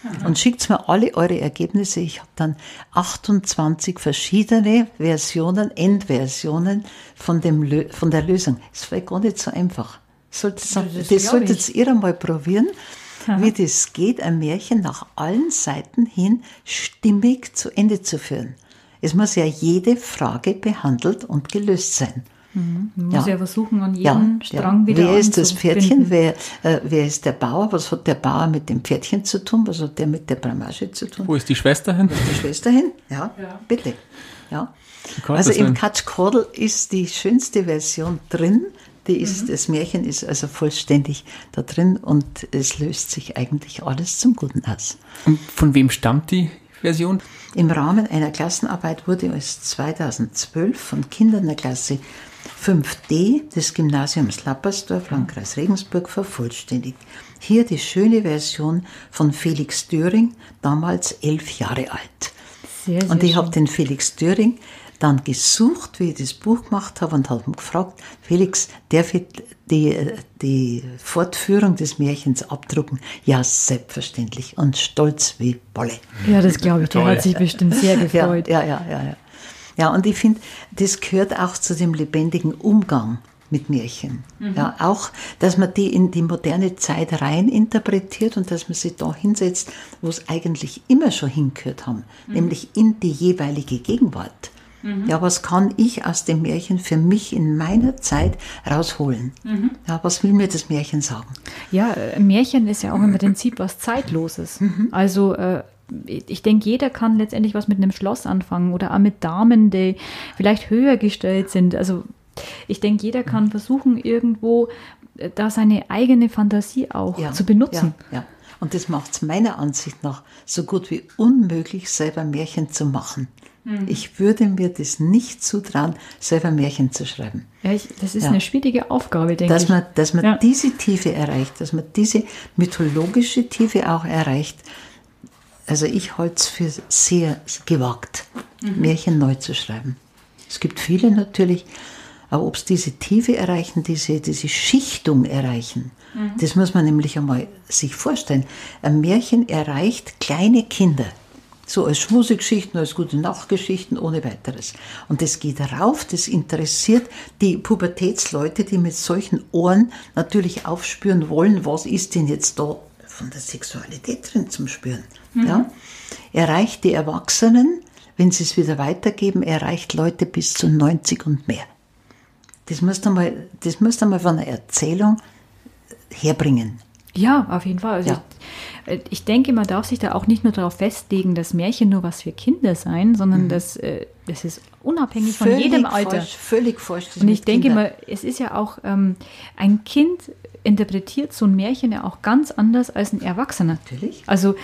Aha. Und schickt mir alle eure Ergebnisse. Ich habe dann 28 verschiedene Versionen, Endversionen von, dem, von der Lösung. Es war gar nicht so einfach. Solltet, das, das solltet ihr einmal probieren, Aha. wie das geht, ein Märchen nach allen Seiten hin stimmig zu Ende zu führen. Es muss ja jede Frage behandelt und gelöst sein. Mhm. Man muss ja. ja versuchen, an jeden ja, Strang ja. wieder Wer ist das Pferdchen? Wer, äh, wer ist der Bauer? Was hat der Bauer mit dem Pferdchen zu tun? Was hat der mit der Bramage zu tun? Wo ist die Schwester hin? Wo ist die Schwester hin? Ja, bitte. Ja. Also im Katschkordel ist die schönste Version drin. Die ist, mhm. Das Märchen ist also vollständig da drin und es löst sich eigentlich alles zum Guten aus. Und von wem stammt die Version? Im Rahmen einer Klassenarbeit wurde es 2012 von Kindern der Klasse 5D des Gymnasiums Lappersdorf, Landkreis Regensburg, vervollständigt. Hier die schöne Version von Felix Döring, damals elf Jahre alt. Sehr, sehr und ich habe den Felix Döring dann gesucht, wie ich das Buch gemacht habe und habe ihn gefragt, Felix, darf ich die, die Fortführung des Märchens abdrucken? Ja, selbstverständlich und stolz wie Bolle. Ja, das glaube ich, der hat sich bestimmt sehr (laughs) gefreut. Ja, ja, ja, ja. Ja, und ich finde, das gehört auch zu dem lebendigen Umgang mit Märchen. Mhm. Ja, auch, dass man die in die moderne Zeit rein interpretiert und dass man sie da hinsetzt, wo es eigentlich immer schon hingehört haben, mhm. nämlich in die jeweilige Gegenwart. Mhm. Ja, was kann ich aus dem Märchen für mich in meiner Zeit rausholen? Mhm. Ja, was will mir das Märchen sagen? Ja, äh, Märchen ist ja auch im Prinzip was Zeitloses. Mhm. Also äh, ich denke, jeder kann letztendlich was mit einem Schloss anfangen oder auch mit Damen, die vielleicht höher gestellt sind. Also ich denke, jeder kann versuchen, irgendwo äh, da seine eigene Fantasie auch ja, zu benutzen. Ja, ja. Und das macht es meiner Ansicht nach so gut wie unmöglich, selber Märchen zu machen. Mhm. Ich würde mir das nicht zutrauen, selber Märchen zu schreiben. Ja, ich, das ist ja. eine schwierige Aufgabe, denke dass ich. Man, dass man ja. diese Tiefe erreicht, dass man diese mythologische Tiefe auch erreicht. Also ich halte es für sehr gewagt, mhm. Märchen neu zu schreiben. Es gibt viele natürlich, aber ob es diese Tiefe erreichen, diese, diese Schichtung erreichen, mhm. das muss man nämlich einmal sich vorstellen. Ein Märchen erreicht kleine Kinder. So als Schmusegeschichten, als gute Nachtgeschichten, ohne weiteres. Und das geht rauf, das interessiert die Pubertätsleute, die mit solchen Ohren natürlich aufspüren wollen, was ist denn jetzt da von der Sexualität drin zum Spüren. Mhm. Ja? Erreicht die Erwachsenen, wenn sie es wieder weitergeben, erreicht Leute bis zu 90 und mehr. Das musst du mal, das musst du mal von einer Erzählung herbringen. Ja, auf jeden Fall. Also ja. ich, ich, denke, man darf sich da auch nicht nur darauf festlegen, dass Märchen nur was für Kinder sein, sondern mhm. dass äh, das ist unabhängig völlig von jedem Alter. Falsch, völlig falsch. Und ich denke Kindern. mal, es ist ja auch ähm, ein Kind interpretiert so ein Märchen ja auch ganz anders als ein Erwachsener. Natürlich. Also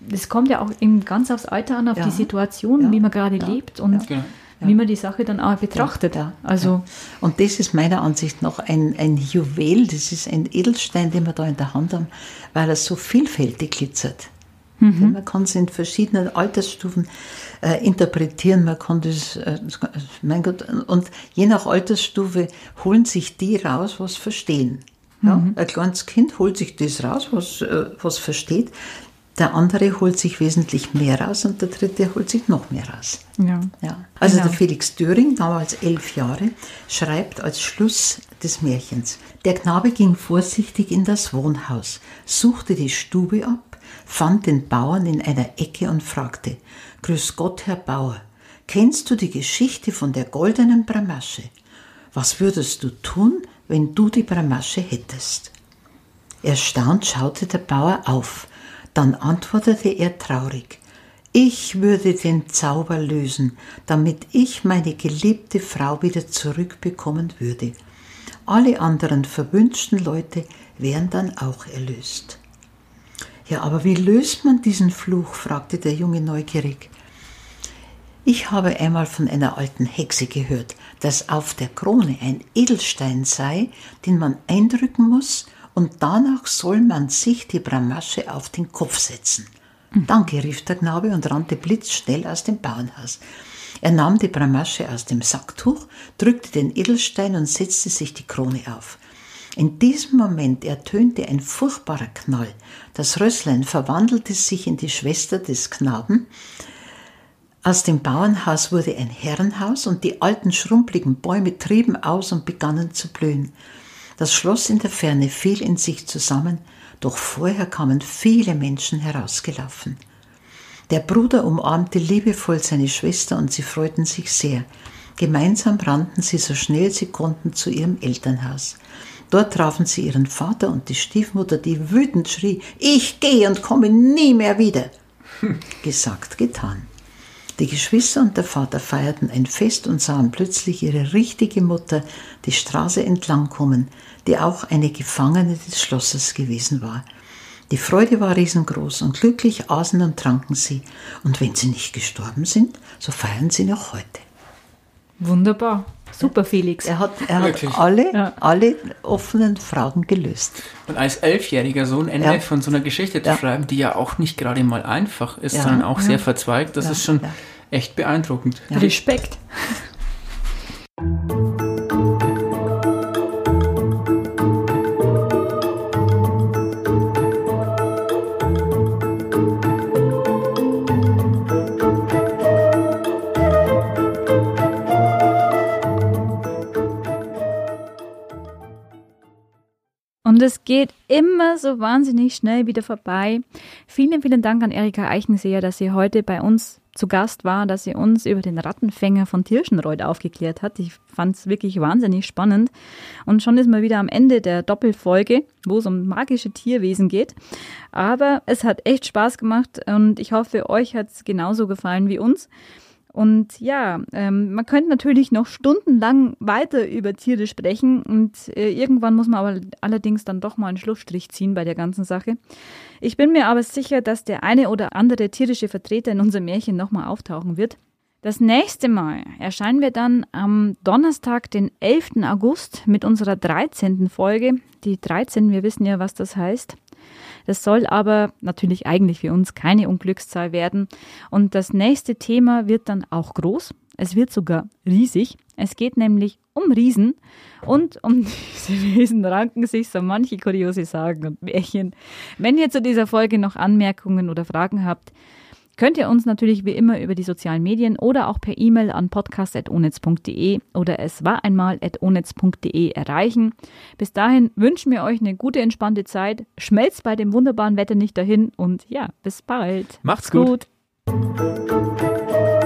das kommt ja auch eben ganz aufs Alter an, auf ja. die Situation, ja. wie man gerade lebt und genau wie man die Sache dann auch betrachtet. Ja, also Und das ist meiner Ansicht nach ein, ein Juwel, das ist ein Edelstein, den wir da in der Hand haben, weil er so vielfältig glitzert. Mhm. Man kann es in verschiedenen Altersstufen äh, interpretieren, man kann das, äh, mein Gott, und je nach Altersstufe holen sich die raus, was verstehen. Ja? Mhm. Ein kleines Kind holt sich das raus, was, äh, was versteht. Der andere holt sich wesentlich mehr raus und der dritte holt sich noch mehr raus. Ja. ja. Also genau. der Felix Döring, damals elf Jahre, schreibt als Schluss des Märchens. Der Knabe ging vorsichtig in das Wohnhaus, suchte die Stube ab, fand den Bauern in einer Ecke und fragte, Grüß Gott, Herr Bauer, kennst du die Geschichte von der goldenen Bramasche? Was würdest du tun, wenn du die Bramasche hättest? Erstaunt schaute der Bauer auf, dann antwortete er traurig, ich würde den Zauber lösen, damit ich meine geliebte Frau wieder zurückbekommen würde. Alle anderen verwünschten Leute wären dann auch erlöst. Ja, aber wie löst man diesen Fluch? fragte der Junge neugierig. Ich habe einmal von einer alten Hexe gehört, dass auf der Krone ein Edelstein sei, den man eindrücken muss, und danach soll man sich die Bramasche auf den Kopf setzen. Danke, rief der Knabe und rannte blitzschnell aus dem Bauernhaus. Er nahm die Bramasche aus dem Sacktuch, drückte den Edelstein und setzte sich die Krone auf. In diesem Moment ertönte ein furchtbarer Knall. Das Rösslein verwandelte sich in die Schwester des Knaben. Aus dem Bauernhaus wurde ein Herrenhaus und die alten schrumpeligen Bäume trieben aus und begannen zu blühen. Das Schloss in der Ferne fiel in sich zusammen, doch vorher kamen viele Menschen herausgelaufen. Der Bruder umarmte liebevoll seine Schwester und sie freuten sich sehr. Gemeinsam rannten sie so schnell sie konnten zu ihrem Elternhaus. Dort trafen sie ihren Vater und die Stiefmutter, die wütend schrie, ich gehe und komme nie mehr wieder. (laughs) Gesagt, getan. Die Geschwister und der Vater feierten ein Fest und sahen plötzlich ihre richtige Mutter die Straße entlang kommen, die auch eine Gefangene des Schlosses gewesen war. Die Freude war riesengroß und glücklich aßen und tranken sie. Und wenn sie nicht gestorben sind, so feiern sie noch heute. Wunderbar. Super, Felix. Er hat, er hat alle, ja. alle offenen Fragen gelöst. Und als elfjähriger so ein Ende ja. von so einer Geschichte zu ja. schreiben, die ja auch nicht gerade mal einfach ist, sondern auch sehr verzweigt, das ist schon echt beeindruckend. Respekt. (laughs) Es geht immer so wahnsinnig schnell wieder vorbei. Vielen, vielen Dank an Erika Eichenseher, dass sie heute bei uns zu Gast war, dass sie uns über den Rattenfänger von Tirschenreuth aufgeklärt hat. Ich fand es wirklich wahnsinnig spannend. Und schon ist man wieder am Ende der Doppelfolge, wo es um magische Tierwesen geht. Aber es hat echt Spaß gemacht und ich hoffe, euch hat es genauso gefallen wie uns. Und ja, ähm, man könnte natürlich noch stundenlang weiter über Tiere sprechen und äh, irgendwann muss man aber allerdings dann doch mal einen Schlussstrich ziehen bei der ganzen Sache. Ich bin mir aber sicher, dass der eine oder andere tierische Vertreter in unserem Märchen nochmal auftauchen wird. Das nächste Mal erscheinen wir dann am Donnerstag, den 11. August mit unserer 13. Folge. Die 13, wir wissen ja, was das heißt. Das soll aber natürlich eigentlich für uns keine Unglückszahl werden. Und das nächste Thema wird dann auch groß. Es wird sogar riesig. Es geht nämlich um Riesen und um (laughs) diese Riesen ranken sich so manche kuriose Sagen und Märchen. Wenn ihr zu dieser Folge noch Anmerkungen oder Fragen habt, könnt ihr uns natürlich wie immer über die sozialen Medien oder auch per E-Mail an podcast.onetz.de oder es war einmal onetz.de erreichen. Bis dahin wünschen wir euch eine gute, entspannte Zeit. Schmelzt bei dem wunderbaren Wetter nicht dahin und ja, bis bald. Macht's gut. gut.